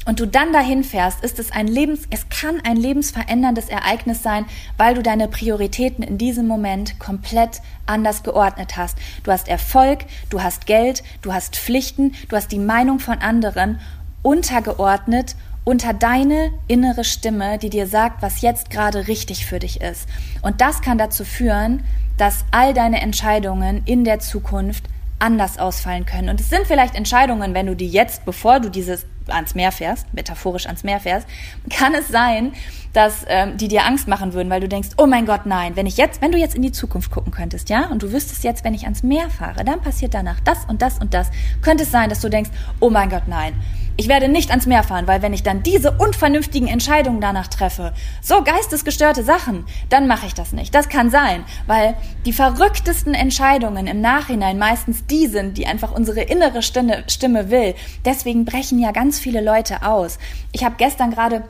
und du dann dahin fährst, ist es ein Lebens, es kann ein lebensveränderndes Ereignis sein, weil du deine Prioritäten in diesem Moment komplett anders geordnet hast. Du hast Erfolg, du hast Geld, du hast Pflichten, du hast die Meinung von anderen untergeordnet unter deine innere Stimme, die dir sagt, was jetzt gerade richtig für dich ist. Und das kann dazu führen, dass all deine Entscheidungen in der Zukunft anders ausfallen können. Und es sind vielleicht Entscheidungen, wenn du die jetzt, bevor du dieses ans Meer fährst, metaphorisch ans Meer fährst, *laughs* kann es sein, dass ähm, die dir Angst machen würden, weil du denkst, oh mein Gott, nein, wenn ich jetzt, wenn du jetzt in die Zukunft gucken könntest, ja, und du wüsstest jetzt, wenn ich ans Meer fahre, dann passiert danach das und das und das, könnte es sein, dass du denkst, oh mein Gott, nein, ich werde nicht ans Meer fahren, weil wenn ich dann diese unvernünftigen Entscheidungen danach treffe, so geistesgestörte Sachen, dann mache ich das nicht. Das kann sein, weil die verrücktesten Entscheidungen im Nachhinein meistens die sind, die einfach unsere innere Stimme, Stimme will. Deswegen brechen ja ganz viele Leute aus. Ich habe gestern gerade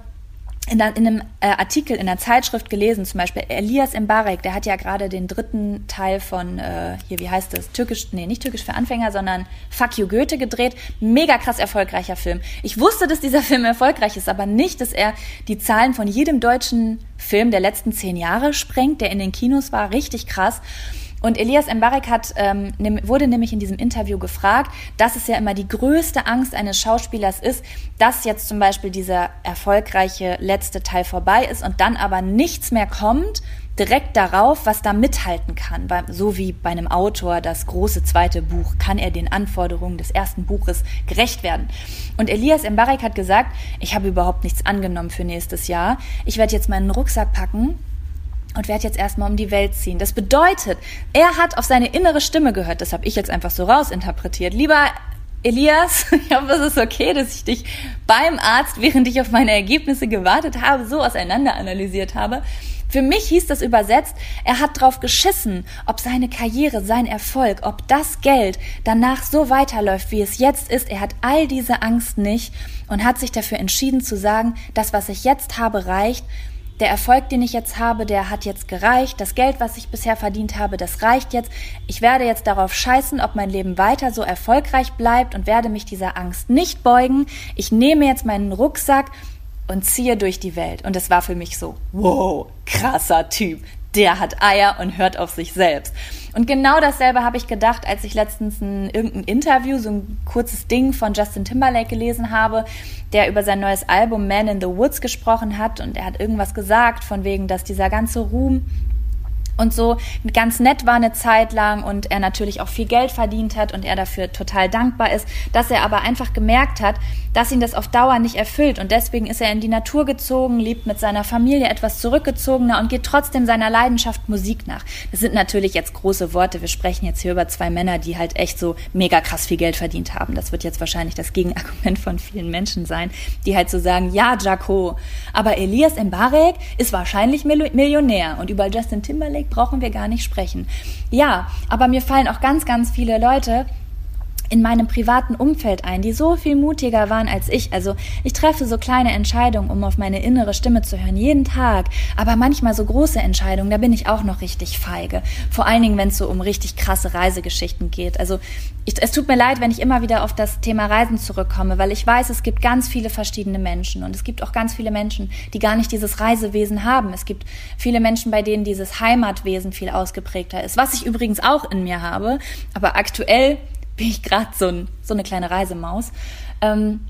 in, in einem äh, Artikel in der Zeitschrift gelesen, zum Beispiel Elias Mbarek, der hat ja gerade den dritten Teil von, äh, hier, wie heißt das? Türkisch, nee, nicht Türkisch für Anfänger, sondern Fuck You Goethe gedreht. Mega krass erfolgreicher Film. Ich wusste, dass dieser *laughs* Film erfolgreich ist, aber nicht, dass er die Zahlen von jedem deutschen Film der letzten zehn Jahre sprengt, der in den Kinos war. Richtig krass. Und Elias Mbarek hat, ähm, wurde nämlich in diesem Interview gefragt, dass es ja immer die größte Angst eines Schauspielers ist, dass jetzt zum Beispiel dieser erfolgreiche letzte Teil vorbei ist und dann aber nichts mehr kommt, direkt darauf, was da mithalten kann. So wie bei einem Autor das große zweite Buch, kann er den Anforderungen des ersten Buches gerecht werden. Und Elias Mbarek hat gesagt, ich habe überhaupt nichts angenommen für nächstes Jahr. Ich werde jetzt meinen Rucksack packen und werde jetzt erstmal um die Welt ziehen. Das bedeutet, er hat auf seine innere Stimme gehört. Das habe ich jetzt einfach so rausinterpretiert. Lieber Elias, *laughs* ich hoffe, es ist okay, dass ich dich beim Arzt, während ich auf meine Ergebnisse gewartet habe, so auseinander analysiert habe. Für mich hieß das übersetzt, er hat drauf geschissen, ob seine Karriere, sein Erfolg, ob das Geld danach so weiterläuft, wie es jetzt ist. Er hat all diese Angst nicht und hat sich dafür entschieden zu sagen, das, was ich jetzt habe, reicht der Erfolg, den ich jetzt habe, der hat jetzt gereicht, das Geld, was ich bisher verdient habe, das reicht jetzt. Ich werde jetzt darauf scheißen, ob mein Leben weiter so erfolgreich bleibt und werde mich dieser Angst nicht beugen. Ich nehme jetzt meinen Rucksack und ziehe durch die Welt. Und es war für mich so, wow, krasser Typ der hat Eier und hört auf sich selbst. Und genau dasselbe habe ich gedacht, als ich letztens ein, irgendein Interview, so ein kurzes Ding von Justin Timberlake gelesen habe, der über sein neues Album Man in the Woods gesprochen hat und er hat irgendwas gesagt von wegen, dass dieser ganze Ruhm und so ganz nett war eine Zeit lang und er natürlich auch viel Geld verdient hat und er dafür total dankbar ist, dass er aber einfach gemerkt hat, dass ihn das auf Dauer nicht erfüllt und deswegen ist er in die Natur gezogen, lebt mit seiner Familie etwas zurückgezogener und geht trotzdem seiner Leidenschaft Musik nach. Das sind natürlich jetzt große Worte. Wir sprechen jetzt hier über zwei Männer, die halt echt so mega krass viel Geld verdient haben. Das wird jetzt wahrscheinlich das Gegenargument von vielen Menschen sein, die halt so sagen, ja, Jaco, aber Elias Mbarek ist wahrscheinlich Millionär und über Justin Timberlake brauchen wir gar nicht sprechen. Ja, aber mir fallen auch ganz, ganz viele Leute in meinem privaten Umfeld ein, die so viel mutiger waren als ich. Also ich treffe so kleine Entscheidungen, um auf meine innere Stimme zu hören, jeden Tag. Aber manchmal so große Entscheidungen, da bin ich auch noch richtig feige. Vor allen Dingen, wenn es so um richtig krasse Reisegeschichten geht. Also ich, es tut mir leid, wenn ich immer wieder auf das Thema Reisen zurückkomme, weil ich weiß, es gibt ganz viele verschiedene Menschen und es gibt auch ganz viele Menschen, die gar nicht dieses Reisewesen haben. Es gibt viele Menschen, bei denen dieses Heimatwesen viel ausgeprägter ist, was ich übrigens auch in mir habe. Aber aktuell bin ich gerade so, ein, so eine kleine Reisemaus. Ähm,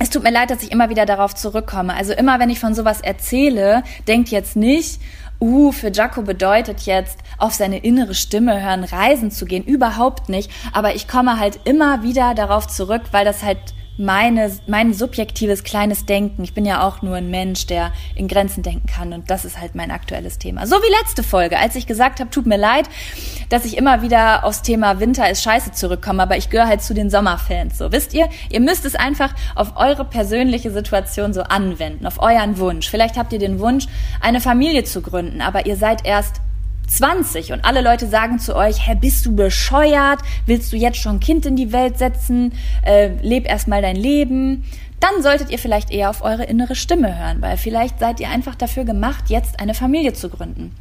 es tut mir leid, dass ich immer wieder darauf zurückkomme. Also immer, wenn ich von sowas erzähle, denkt jetzt nicht, uh, für Jaco bedeutet jetzt, auf seine innere Stimme hören, reisen zu gehen. Überhaupt nicht. Aber ich komme halt immer wieder darauf zurück, weil das halt meine, mein subjektives kleines Denken. Ich bin ja auch nur ein Mensch, der in Grenzen denken kann und das ist halt mein aktuelles Thema. So wie letzte Folge, als ich gesagt habe, tut mir leid, dass ich immer wieder aufs Thema Winter ist scheiße zurückkomme, aber ich gehöre halt zu den Sommerfans. So, wisst ihr, ihr müsst es einfach auf eure persönliche Situation so anwenden, auf euren Wunsch. Vielleicht habt ihr den Wunsch, eine Familie zu gründen, aber ihr seid erst 20 und alle Leute sagen zu euch, hä, bist du bescheuert? Willst du jetzt schon Kind in die Welt setzen? Äh, leb erstmal dein Leben. Dann solltet ihr vielleicht eher auf eure innere Stimme hören, weil vielleicht seid ihr einfach dafür gemacht, jetzt eine Familie zu gründen.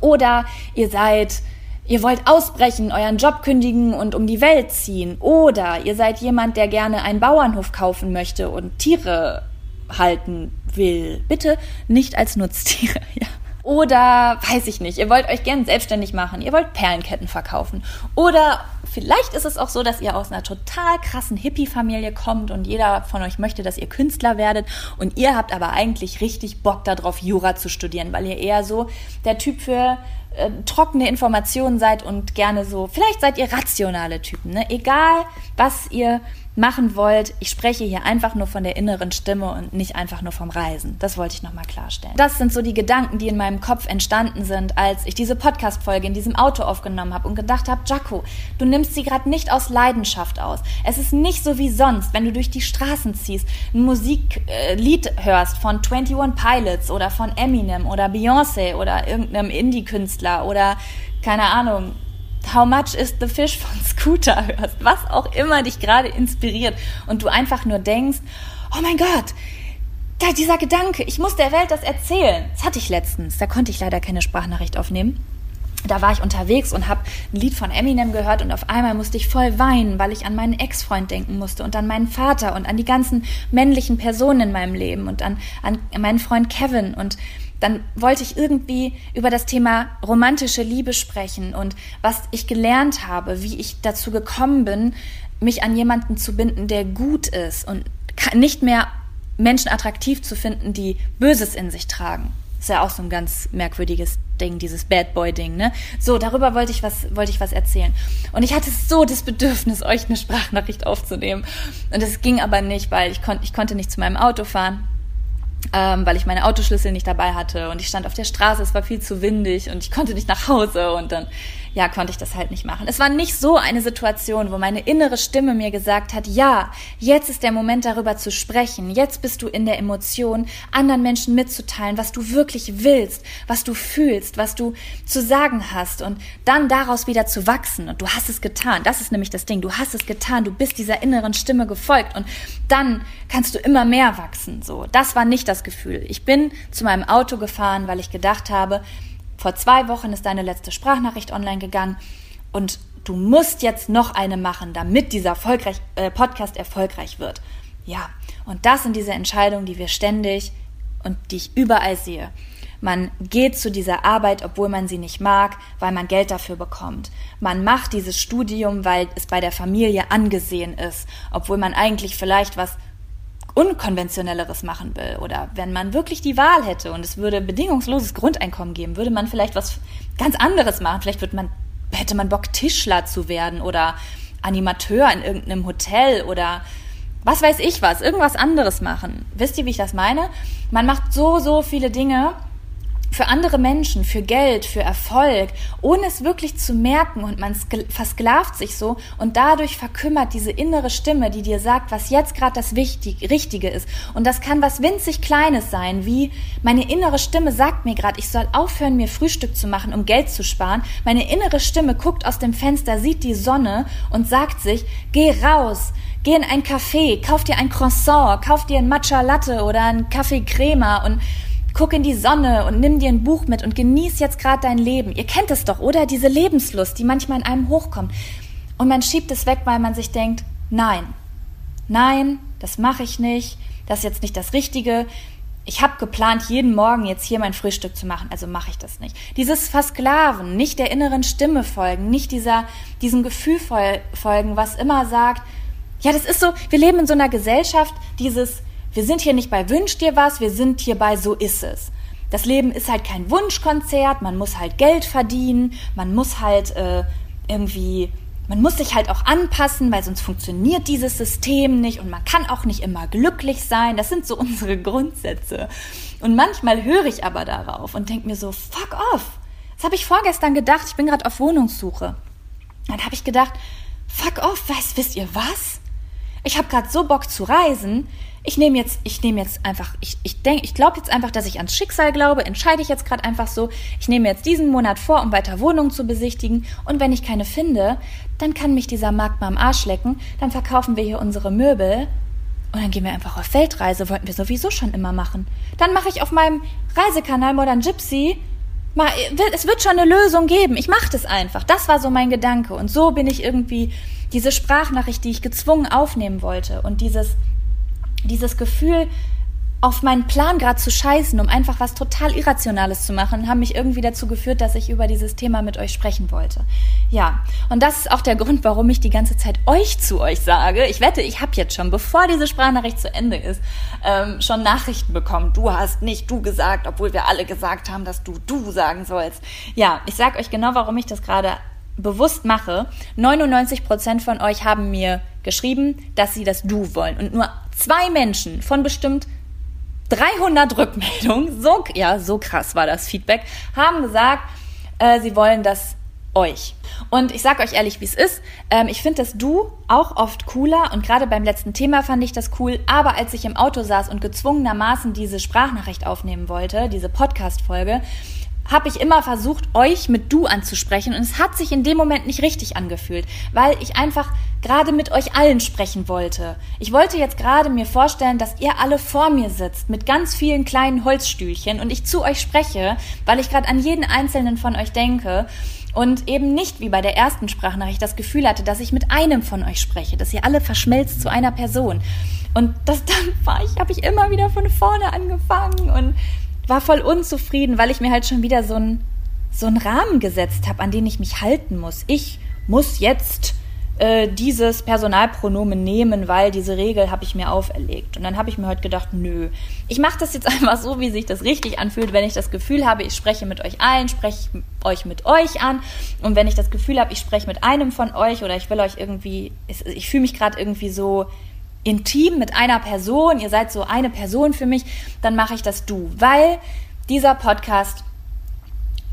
Oder ihr seid Ihr wollt ausbrechen, euren Job kündigen und um die Welt ziehen. Oder ihr seid jemand, der gerne einen Bauernhof kaufen möchte und Tiere halten will. Bitte nicht als Nutztiere, *laughs* ja. Oder weiß ich nicht, ihr wollt euch gern selbstständig machen, ihr wollt Perlenketten verkaufen. Oder vielleicht ist es auch so, dass ihr aus einer total krassen Hippie-Familie kommt und jeder von euch möchte, dass ihr Künstler werdet und ihr habt aber eigentlich richtig Bock darauf, Jura zu studieren, weil ihr eher so der Typ für äh, trockene Informationen seid und gerne so, vielleicht seid ihr rationale Typen, ne? Egal, was ihr machen wollt. Ich spreche hier einfach nur von der inneren Stimme und nicht einfach nur vom Reisen. Das wollte ich nochmal klarstellen. Das sind so die Gedanken, die in meinem Kopf entstanden sind, als ich diese Podcast-Folge in diesem Auto aufgenommen habe und gedacht habe, Jaco, du nimmst sie gerade nicht aus Leidenschaft aus. Es ist nicht so wie sonst, wenn du durch die Straßen ziehst, ein Musiklied äh, hörst von 21 Pilots oder von Eminem oder Beyoncé oder irgendeinem Indie-Künstler oder keine Ahnung, How Much is the Fish von Scooter hörst, was auch immer dich gerade inspiriert und du einfach nur denkst, oh mein Gott, da dieser Gedanke, ich muss der Welt das erzählen. Das hatte ich letztens, da konnte ich leider keine Sprachnachricht aufnehmen. Da war ich unterwegs und habe ein Lied von Eminem gehört und auf einmal musste ich voll weinen, weil ich an meinen Ex-Freund denken musste und an meinen Vater und an die ganzen männlichen Personen in meinem Leben und an, an meinen Freund Kevin und dann wollte ich irgendwie über das Thema romantische Liebe sprechen und was ich gelernt habe, wie ich dazu gekommen bin, mich an jemanden zu binden, der gut ist und nicht mehr Menschen attraktiv zu finden, die Böses in sich tragen. Ist ja auch so ein ganz merkwürdiges Ding, dieses Bad Boy Ding, ne? So, darüber wollte ich was, wollte ich was erzählen. Und ich hatte so das Bedürfnis, euch eine Sprachnachricht aufzunehmen. Und es ging aber nicht, weil ich konnte, ich konnte nicht zu meinem Auto fahren ähm, weil ich meine Autoschlüssel nicht dabei hatte und ich stand auf der Straße, es war viel zu windig und ich konnte nicht nach Hause und dann ja, konnte ich das halt nicht machen. Es war nicht so eine Situation, wo meine innere Stimme mir gesagt hat, ja, jetzt ist der Moment darüber zu sprechen, jetzt bist du in der Emotion, anderen Menschen mitzuteilen, was du wirklich willst, was du fühlst, was du zu sagen hast und dann daraus wieder zu wachsen. Und du hast es getan. Das ist nämlich das Ding. Du hast es getan. Du bist dieser inneren Stimme gefolgt und dann kannst du immer mehr wachsen. So, das war nicht das Gefühl. Ich bin zu meinem Auto gefahren, weil ich gedacht habe, vor zwei Wochen ist deine letzte Sprachnachricht online gegangen und du musst jetzt noch eine machen, damit dieser erfolgreich, äh, Podcast erfolgreich wird. Ja, und das sind diese Entscheidungen, die wir ständig und die ich überall sehe. Man geht zu dieser Arbeit, obwohl man sie nicht mag, weil man Geld dafür bekommt. Man macht dieses Studium, weil es bei der Familie angesehen ist, obwohl man eigentlich vielleicht was Unkonventionelleres machen will oder wenn man wirklich die Wahl hätte und es würde bedingungsloses Grundeinkommen geben, würde man vielleicht was ganz anderes machen. Vielleicht wird man, hätte man Bock, Tischler zu werden oder Animateur in irgendeinem Hotel oder was weiß ich was, irgendwas anderes machen. Wisst ihr, wie ich das meine? Man macht so, so viele Dinge für andere Menschen, für Geld, für Erfolg, ohne es wirklich zu merken und man versklavt sich so und dadurch verkümmert diese innere Stimme, die dir sagt, was jetzt gerade das Wichtig, Richtige ist. Und das kann was winzig Kleines sein, wie meine innere Stimme sagt mir gerade, ich soll aufhören, mir Frühstück zu machen, um Geld zu sparen. Meine innere Stimme guckt aus dem Fenster, sieht die Sonne und sagt sich, geh raus, geh in ein Café, kauf dir ein Croissant, kauf dir ein Matcha Latte oder ein Kaffee Crema und Guck in die Sonne und nimm dir ein Buch mit und genieß jetzt gerade dein Leben. Ihr kennt es doch, oder? Diese Lebenslust, die manchmal in einem hochkommt. Und man schiebt es weg, weil man sich denkt, nein, nein, das mache ich nicht, das ist jetzt nicht das Richtige. Ich habe geplant, jeden Morgen jetzt hier mein Frühstück zu machen, also mache ich das nicht. Dieses Versklaven, nicht der inneren Stimme folgen, nicht dieser, diesem Gefühl folgen, was immer sagt, ja, das ist so, wir leben in so einer Gesellschaft, dieses, wir sind hier nicht bei Wünsch dir was, wir sind hier bei So ist es. Das Leben ist halt kein Wunschkonzert, man muss halt Geld verdienen, man muss halt äh, irgendwie, man muss sich halt auch anpassen, weil sonst funktioniert dieses System nicht und man kann auch nicht immer glücklich sein. Das sind so *laughs* unsere Grundsätze. Und manchmal höre ich aber darauf und denke mir so, fuck off. Das habe ich vorgestern gedacht, ich bin gerade auf Wohnungssuche. Dann habe ich gedacht, fuck off, weißt, wisst ihr was? Ich habe gerade so Bock zu reisen, ich nehme jetzt, ich nehme jetzt einfach, ich, ich denke, ich glaube jetzt einfach, dass ich ans Schicksal glaube, entscheide ich jetzt gerade einfach so, ich nehme jetzt diesen Monat vor, um weiter Wohnungen zu besichtigen und wenn ich keine finde, dann kann mich dieser Markt mal am Arsch lecken, dann verkaufen wir hier unsere Möbel und dann gehen wir einfach auf Weltreise, wollten wir sowieso schon immer machen. Dann mache ich auf meinem Reisekanal Modern Gypsy mal, es wird schon eine Lösung geben. Ich mache das einfach. Das war so mein Gedanke. Und so bin ich irgendwie diese Sprachnachricht, die ich gezwungen aufnehmen wollte und dieses dieses Gefühl, auf meinen Plan gerade zu scheißen, um einfach was total Irrationales zu machen, haben mich irgendwie dazu geführt, dass ich über dieses Thema mit euch sprechen wollte. Ja, und das ist auch der Grund, warum ich die ganze Zeit euch zu euch sage. Ich wette, ich habe jetzt schon, bevor diese Sprachnachricht zu Ende ist, ähm, schon Nachrichten bekommen. Du hast nicht du gesagt, obwohl wir alle gesagt haben, dass du du sagen sollst. Ja, ich sag euch genau, warum ich das gerade bewusst mache. 99 Prozent von euch haben mir geschrieben, dass sie das Du wollen. Und nur zwei Menschen von bestimmt 300 Rückmeldungen, so, ja, so krass war das Feedback, haben gesagt, äh, sie wollen das euch. Und ich sag euch ehrlich, wie es ist. Ähm, ich finde das Du auch oft cooler und gerade beim letzten Thema fand ich das cool. Aber als ich im Auto saß und gezwungenermaßen diese Sprachnachricht aufnehmen wollte, diese Podcast-Folge, habe ich immer versucht, euch mit du anzusprechen und es hat sich in dem Moment nicht richtig angefühlt, weil ich einfach gerade mit euch allen sprechen wollte. Ich wollte jetzt gerade mir vorstellen, dass ihr alle vor mir sitzt mit ganz vielen kleinen Holzstühlchen und ich zu euch spreche, weil ich gerade an jeden einzelnen von euch denke und eben nicht wie bei der ersten Sprachnachricht das Gefühl hatte, dass ich mit einem von euch spreche, dass ihr alle verschmelzt zu einer Person. Und das *laughs* dann war ich, habe ich immer wieder von vorne angefangen und war voll unzufrieden, weil ich mir halt schon wieder so einen so Rahmen gesetzt habe, an den ich mich halten muss. Ich muss jetzt äh, dieses Personalpronomen nehmen, weil diese Regel habe ich mir auferlegt. Und dann habe ich mir heute gedacht, nö, ich mache das jetzt *laughs* einfach so, wie sich das richtig anfühlt. Wenn ich das Gefühl habe, ich spreche mit euch allen, spreche euch mit euch an. Und wenn ich das Gefühl habe, ich spreche mit einem von euch oder ich will euch irgendwie, ich fühle mich gerade irgendwie so intim mit einer Person, ihr seid so eine Person für mich, dann mache ich das du, weil dieser Podcast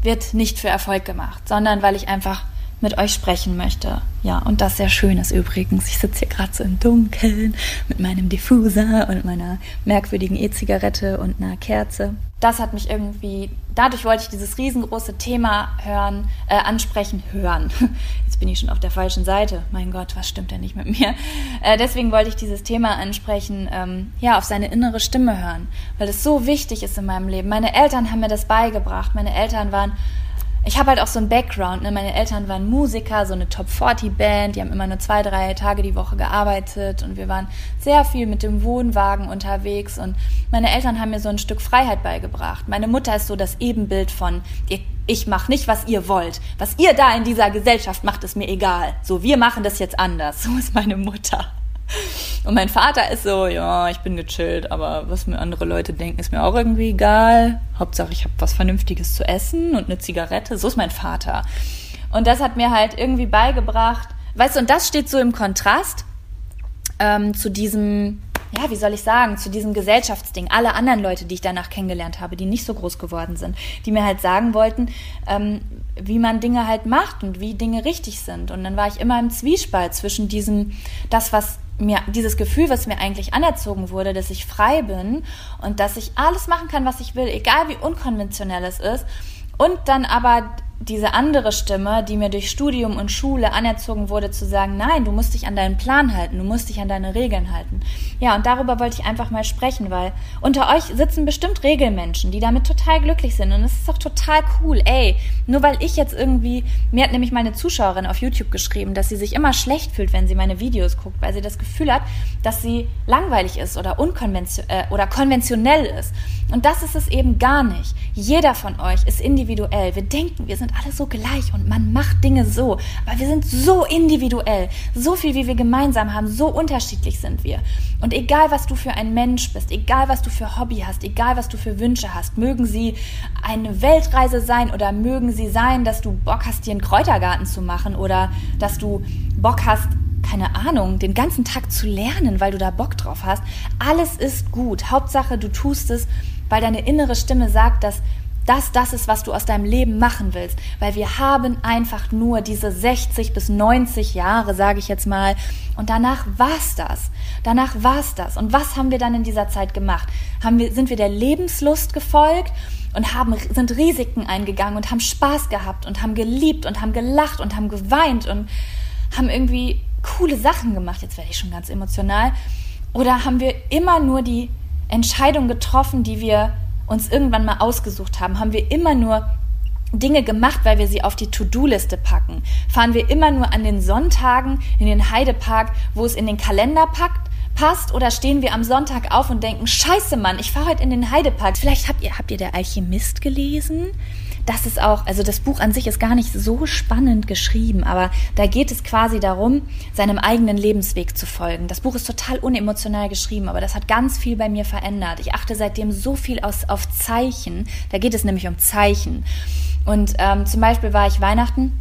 wird nicht für Erfolg gemacht, sondern weil ich einfach mit euch sprechen möchte. Ja, und das sehr schön ist übrigens. Ich sitze hier gerade so im Dunkeln mit meinem Diffuser und meiner merkwürdigen E-Zigarette und einer Kerze. Das hat mich irgendwie, dadurch wollte ich dieses riesengroße Thema hören, äh, ansprechen, hören. Jetzt bin ich schon auf der falschen Seite. Mein Gott, was stimmt denn nicht mit mir? Äh, deswegen wollte ich dieses Thema ansprechen, ähm, ja, auf seine innere Stimme hören, weil es so wichtig ist in meinem Leben. Meine Eltern haben mir das beigebracht. Meine Eltern waren ich habe halt auch so einen Background. Ne? Meine Eltern waren Musiker, so eine Top 40 Band. Die haben immer nur zwei, drei Tage die Woche gearbeitet und wir waren sehr viel mit dem Wohnwagen unterwegs und meine Eltern haben mir so ein Stück Freiheit beigebracht. Meine Mutter ist so das Ebenbild von ich mache nicht, was ihr wollt. Was ihr da in dieser Gesellschaft macht, ist mir egal. So, wir machen das jetzt anders. *laughs* So ist meine Mutter. Und mein Vater ist so, ja, ich bin gechillt, aber was mir andere Leute denken, ist mir auch irgendwie egal. Hauptsache, ich habe was Vernünftiges zu essen und eine Zigarette. So ist mein Vater. Und das hat mir halt irgendwie beigebracht, weißt du, und das steht so im Kontrast ähm, zu diesem, ja, wie soll ich sagen, zu diesem Gesellschaftsding. Alle anderen Leute, die ich danach kennengelernt habe, die nicht so groß geworden sind, die mir halt sagen wollten, ähm, wie man Dinge halt macht und wie Dinge richtig sind. Und dann war ich immer im Zwiespalt zwischen diesem, das, was mir, dieses Gefühl, was mir eigentlich anerzogen wurde, dass ich frei bin und dass ich alles machen kann, was ich will, egal wie unkonventionell es ist. Und dann aber diese andere Stimme, die mir durch Studium und Schule anerzogen wurde, zu sagen, nein, du musst dich an deinen Plan halten, du musst dich an deine Regeln halten. Ja, und darüber wollte ich einfach mal sprechen, weil unter euch sitzen bestimmt Regelmenschen, die damit total glücklich sind. Und es ist doch total cool. Ey, nur weil ich jetzt irgendwie, mir hat nämlich meine Zuschauerin auf YouTube geschrieben, dass sie sich immer schlecht fühlt, wenn sie meine Videos guckt, weil sie das Gefühl hat, dass sie langweilig ist oder unkonventionell äh, oder konventionell ist. Und das ist es eben gar nicht. Jeder von euch ist individuell. Wir denken, wir sind alle so gleich und man macht Dinge so. Aber wir sind so individuell. So viel, wie wir gemeinsam haben, so unterschiedlich sind wir. Und egal, was du für ein Mensch bist, egal, was du für Hobby hast, egal, was du für Wünsche hast, mögen sie eine Weltreise sein oder mögen sie sein, dass du Bock hast, dir einen Kräutergarten zu machen oder dass du Bock hast, keine Ahnung, den ganzen Tag zu lernen, weil du da Bock drauf hast. Alles ist gut. Hauptsache, du tust es, weil deine innere Stimme sagt, dass das das ist, was du aus deinem Leben machen willst. Weil wir haben einfach nur diese 60 bis 90 Jahre, sage ich jetzt mal. Und danach war's das. Danach war's das. Und was haben wir dann in dieser Zeit gemacht? Haben wir, sind wir der Lebenslust gefolgt und haben, sind Risiken eingegangen und haben Spaß gehabt und haben geliebt und haben gelacht und haben geweint und haben irgendwie coole Sachen gemacht. Jetzt werde ich schon ganz emotional. Oder haben wir immer nur die Entscheidung getroffen, die wir uns irgendwann mal ausgesucht haben? Haben wir immer nur Dinge gemacht, weil wir sie auf die To-Do-Liste packen? Fahren wir immer nur an den Sonntagen in den Heidepark, wo es in den Kalender packt? Passt oder stehen wir am Sonntag auf und denken, scheiße Mann, ich fahre heute in den Heidepark. Vielleicht habt ihr, habt ihr der Alchemist gelesen? Das ist auch, also das Buch an sich ist gar nicht so spannend geschrieben, aber da geht es quasi darum, seinem eigenen Lebensweg zu folgen. Das Buch ist total unemotional geschrieben, aber das hat ganz viel bei mir verändert. Ich achte seitdem so viel aus, auf Zeichen. Da geht es nämlich um Zeichen. Und ähm, zum Beispiel war ich Weihnachten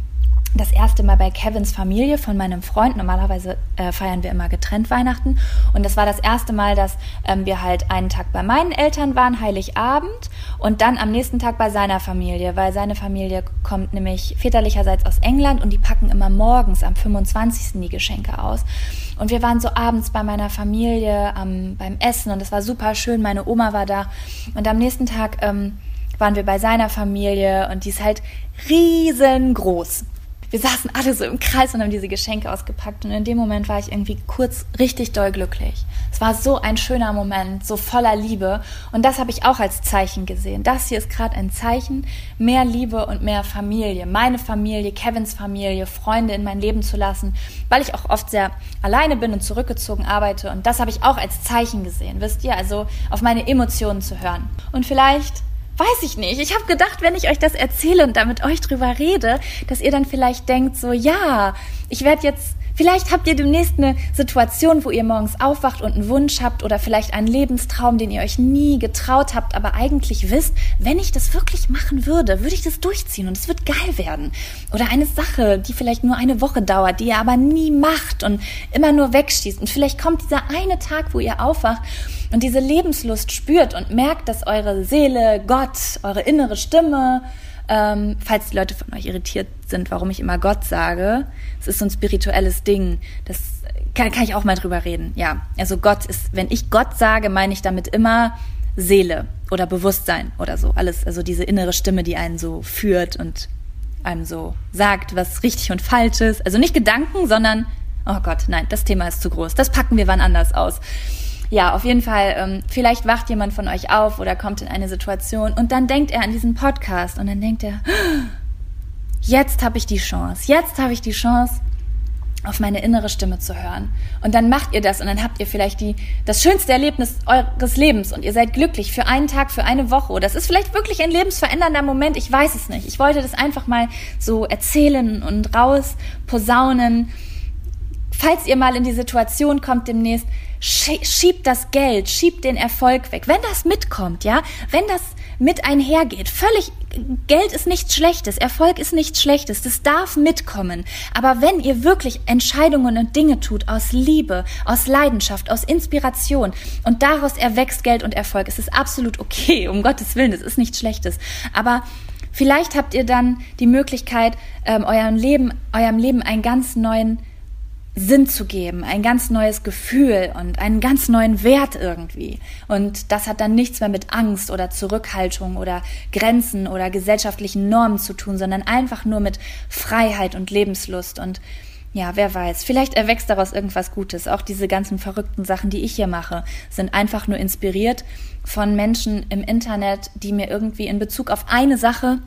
das erste Mal bei Kevins Familie von meinem Freund. Normalerweise äh, feiern wir immer getrennt Weihnachten. Und das war das erste Mal, dass ähm, wir halt einen Tag bei meinen Eltern waren, Heiligabend, und dann am nächsten Tag bei seiner Familie, weil seine Familie kommt nämlich väterlicherseits aus England und die packen immer morgens am 25. die Geschenke aus. Und wir waren so abends bei meiner Familie ähm, beim Essen und es war super schön. Meine Oma war da. Und am nächsten Tag ähm, waren wir bei seiner Familie und die ist halt riesengroß wir saßen alle so im Kreis und haben diese Geschenke ausgepackt. Und in dem Moment war ich irgendwie kurz richtig doll glücklich. Es war so ein schöner Moment, so voller Liebe. Und das habe ich auch als Zeichen gesehen. Das hier ist gerade ein Zeichen, mehr Liebe und mehr Familie. Meine Familie, Kevins Familie, Freunde in mein Leben zu lassen, weil ich auch oft sehr alleine bin und zurückgezogen arbeite. Und das habe ich auch als Zeichen gesehen, wisst ihr? Also auf meine Emotionen zu hören. Und vielleicht Weiß ich nicht. Ich habe gedacht, wenn ich euch das erzähle und da mit euch drüber rede, dass ihr dann vielleicht denkt, so ja, ich werde jetzt, vielleicht habt ihr demnächst eine Situation, wo ihr morgens aufwacht und einen Wunsch habt oder vielleicht einen Lebenstraum, den ihr euch nie getraut habt, aber eigentlich wisst, wenn ich das wirklich machen würde, würde ich das durchziehen und es wird geil werden. Oder eine Sache, die vielleicht nur eine Woche dauert, die ihr aber nie macht und immer nur wegschießt. Und vielleicht kommt dieser eine Tag, wo ihr aufwacht und diese Lebenslust spürt und merkt, dass eure Seele, Gott, eure innere Stimme, ähm, falls die Leute von euch irritiert sind, warum ich immer Gott sage, es ist so ein spirituelles Ding. Das kann, kann ich auch mal drüber reden. Ja, also Gott ist, wenn ich Gott sage, meine ich damit immer Seele oder Bewusstsein oder so. Alles, also diese innere Stimme, die einen so führt und einem so sagt, was richtig und falsch ist. Also nicht Gedanken, sondern, oh Gott, nein, das Thema ist zu groß. Das packen wir wann anders aus ja, auf jeden Fall, ähm, vielleicht wacht jemand von euch auf oder kommt in eine Situation und dann denkt er an diesen Podcast und dann denkt er, jetzt habe ich die Chance, jetzt habe ich die Chance, auf meine innere Stimme zu hören. Und dann macht ihr das und dann habt ihr vielleicht die, das schönste Erlebnis eures Lebens und ihr seid glücklich für einen Tag, für eine Woche. Das ist vielleicht wirklich ein lebensverändernder Moment. Ich weiß es nicht. Ich wollte das einfach mal so erzählen und raus posaunen. Falls ihr mal in die Situation kommt demnächst, schiebt das Geld, schiebt den Erfolg weg. Wenn das mitkommt, ja, wenn das mit einhergeht, völlig Geld ist nichts Schlechtes, Erfolg ist nichts Schlechtes, das darf mitkommen. Aber wenn ihr wirklich Entscheidungen und Dinge tut aus Liebe, aus Leidenschaft, aus Inspiration und daraus erwächst Geld und Erfolg, ist es absolut okay, um Gottes Willen, das ist nichts Schlechtes. Aber vielleicht habt ihr dann die Möglichkeit, ähm, eurem Leben, eurem Leben einen ganz neuen Sinn zu geben, ein ganz neues Gefühl und einen ganz neuen Wert irgendwie. Und das hat dann nichts mehr mit Angst oder Zurückhaltung oder Grenzen oder gesellschaftlichen Normen zu tun, sondern einfach nur mit Freiheit und Lebenslust und ja, wer weiß, vielleicht erwächst daraus irgendwas Gutes. Auch diese ganzen verrückten Sachen, die ich hier mache, sind einfach nur inspiriert von Menschen im Internet, die mir irgendwie in Bezug auf eine Sache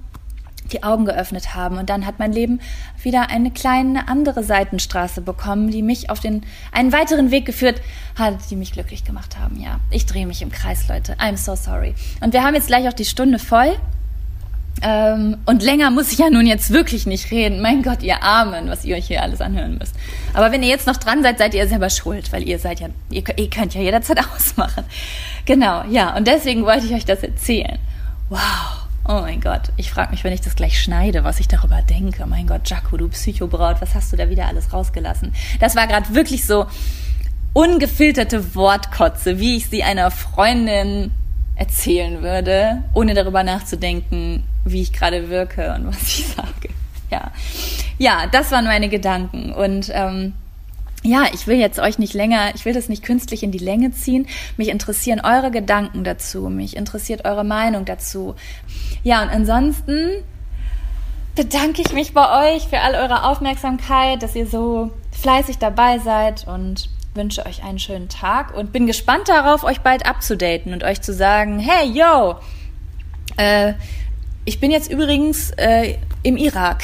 die Augen geöffnet haben. Und dann hat mein Leben wieder eine kleine andere Seitenstraße bekommen, die mich auf den einen weiteren Weg geführt hat, die mich glücklich gemacht haben. Ja, ich drehe mich im Kreis, Leute. I'm so sorry. Und wir haben jetzt gleich auch die Stunde voll. Ähm, und länger muss ich ja nun jetzt wirklich nicht reden. Mein Gott, ihr Armen, was ihr euch hier alles anhören müsst. Aber wenn ihr jetzt noch dran seid, seid ihr selber schuld, weil ihr seid ja, ihr, ihr könnt ja jederzeit *laughs* ausmachen. Genau, ja. Und deswegen wollte ich euch das erzählen. Wow. Oh mein Gott, ich frage mich, wenn ich das gleich schneide, was ich darüber denke. Mein Gott, Jaco, du Psychobraut, was hast du da wieder alles rausgelassen? Das war gerade wirklich so ungefilterte Wortkotze, wie ich sie einer Freundin erzählen würde, ohne darüber nachzudenken, wie ich gerade wirke und *laughs* was ich sage. Ja, ja, das waren meine Gedanken und ähm, ja, ich will jetzt euch nicht länger, ich will das nicht künstlich in die Länge ziehen. Mich interessieren eure Gedanken dazu, mich interessiert eure Meinung dazu. Ja, und ansonsten bedanke ich mich bei euch für all eure Aufmerksamkeit, dass ihr so fleißig dabei seid und wünsche euch einen schönen Tag und bin gespannt darauf, euch bald abzudaten und euch zu sagen, hey, yo, äh, ich bin jetzt übrigens äh, im Irak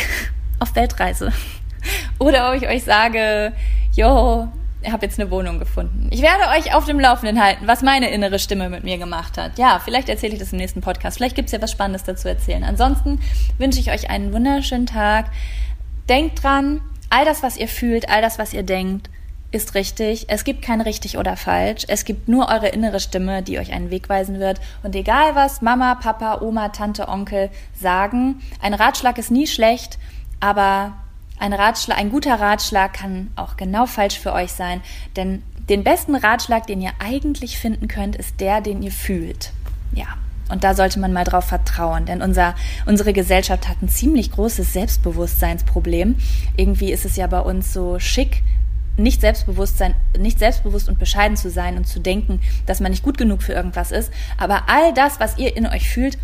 auf Weltreise. *laughs* Oder ob ich euch sage, yo, ich habe jetzt eine Wohnung gefunden. Ich werde euch auf dem Laufenden halten, was meine innere Stimme mit mir gemacht hat. Ja, vielleicht erzähle ich das im nächsten Podcast. Vielleicht gibt es ja was Spannendes dazu erzählen. Ansonsten wünsche ich euch einen wunderschönen Tag. Denkt dran, all das, was ihr fühlt, all das, was ihr denkt, ist richtig. Es gibt kein richtig oder falsch. Es gibt nur eure innere Stimme, die euch einen Weg weisen wird. Und egal was Mama, Papa, Oma, Tante, Onkel sagen, ein Ratschlag ist nie schlecht, aber ein Ratschlag, ein guter Ratschlag kann auch genau falsch für euch sein, denn den besten Ratschlag, den ihr eigentlich finden könnt, ist der, den ihr fühlt. Ja. Und da sollte man mal drauf vertrauen, denn unser, unsere Gesellschaft hat ein ziemlich großes Selbstbewusstseinsproblem. Irgendwie ist es ja bei uns so schick, nicht Selbstbewusstsein, nicht selbstbewusst und bescheiden zu sein und zu denken, dass man nicht gut genug für irgendwas ist. Aber all das, was ihr in euch fühlt,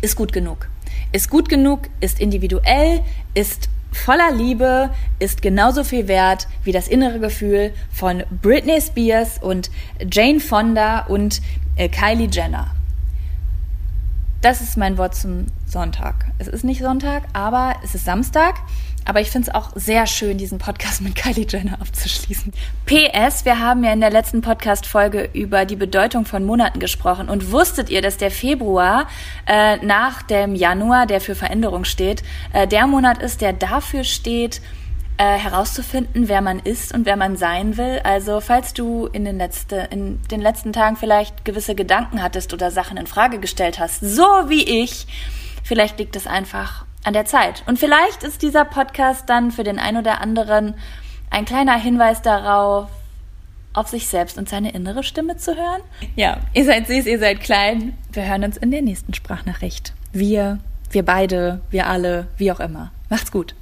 ist gut genug. Ist gut genug, ist individuell, ist voller Liebe ist genauso viel wert wie das innere Gefühl von Britney Spears und Jane Fonda und äh, Kylie Jenner. Das ist mein Wort zum Sonntag. Es ist nicht Sonntag, aber es ist Samstag. Aber ich finde es auch sehr schön, diesen Podcast mit Kylie Jenner abzuschließen. PS, wir haben ja in der letzten Podcast-Folge über die Bedeutung von Monaten gesprochen. Und wusstet ihr, dass der Februar äh, nach dem Januar, der für Veränderung steht, äh, der Monat ist, der dafür steht, äh, herauszufinden, wer man ist und wer man sein will. Also falls du in den, letzte, in den letzten Tagen vielleicht gewisse Gedanken hattest oder Sachen in Frage gestellt hast, so wie ich, vielleicht liegt es einfach an der Zeit. Und vielleicht ist dieser Podcast dann für den ein oder anderen ein kleiner Hinweis darauf, auf sich selbst und seine innere Stimme zu hören. Ja, ihr seid süß, ihr seid klein. Wir hören uns in der nächsten Sprachnachricht. Wir, wir beide, wir alle, wie auch immer. Macht's gut.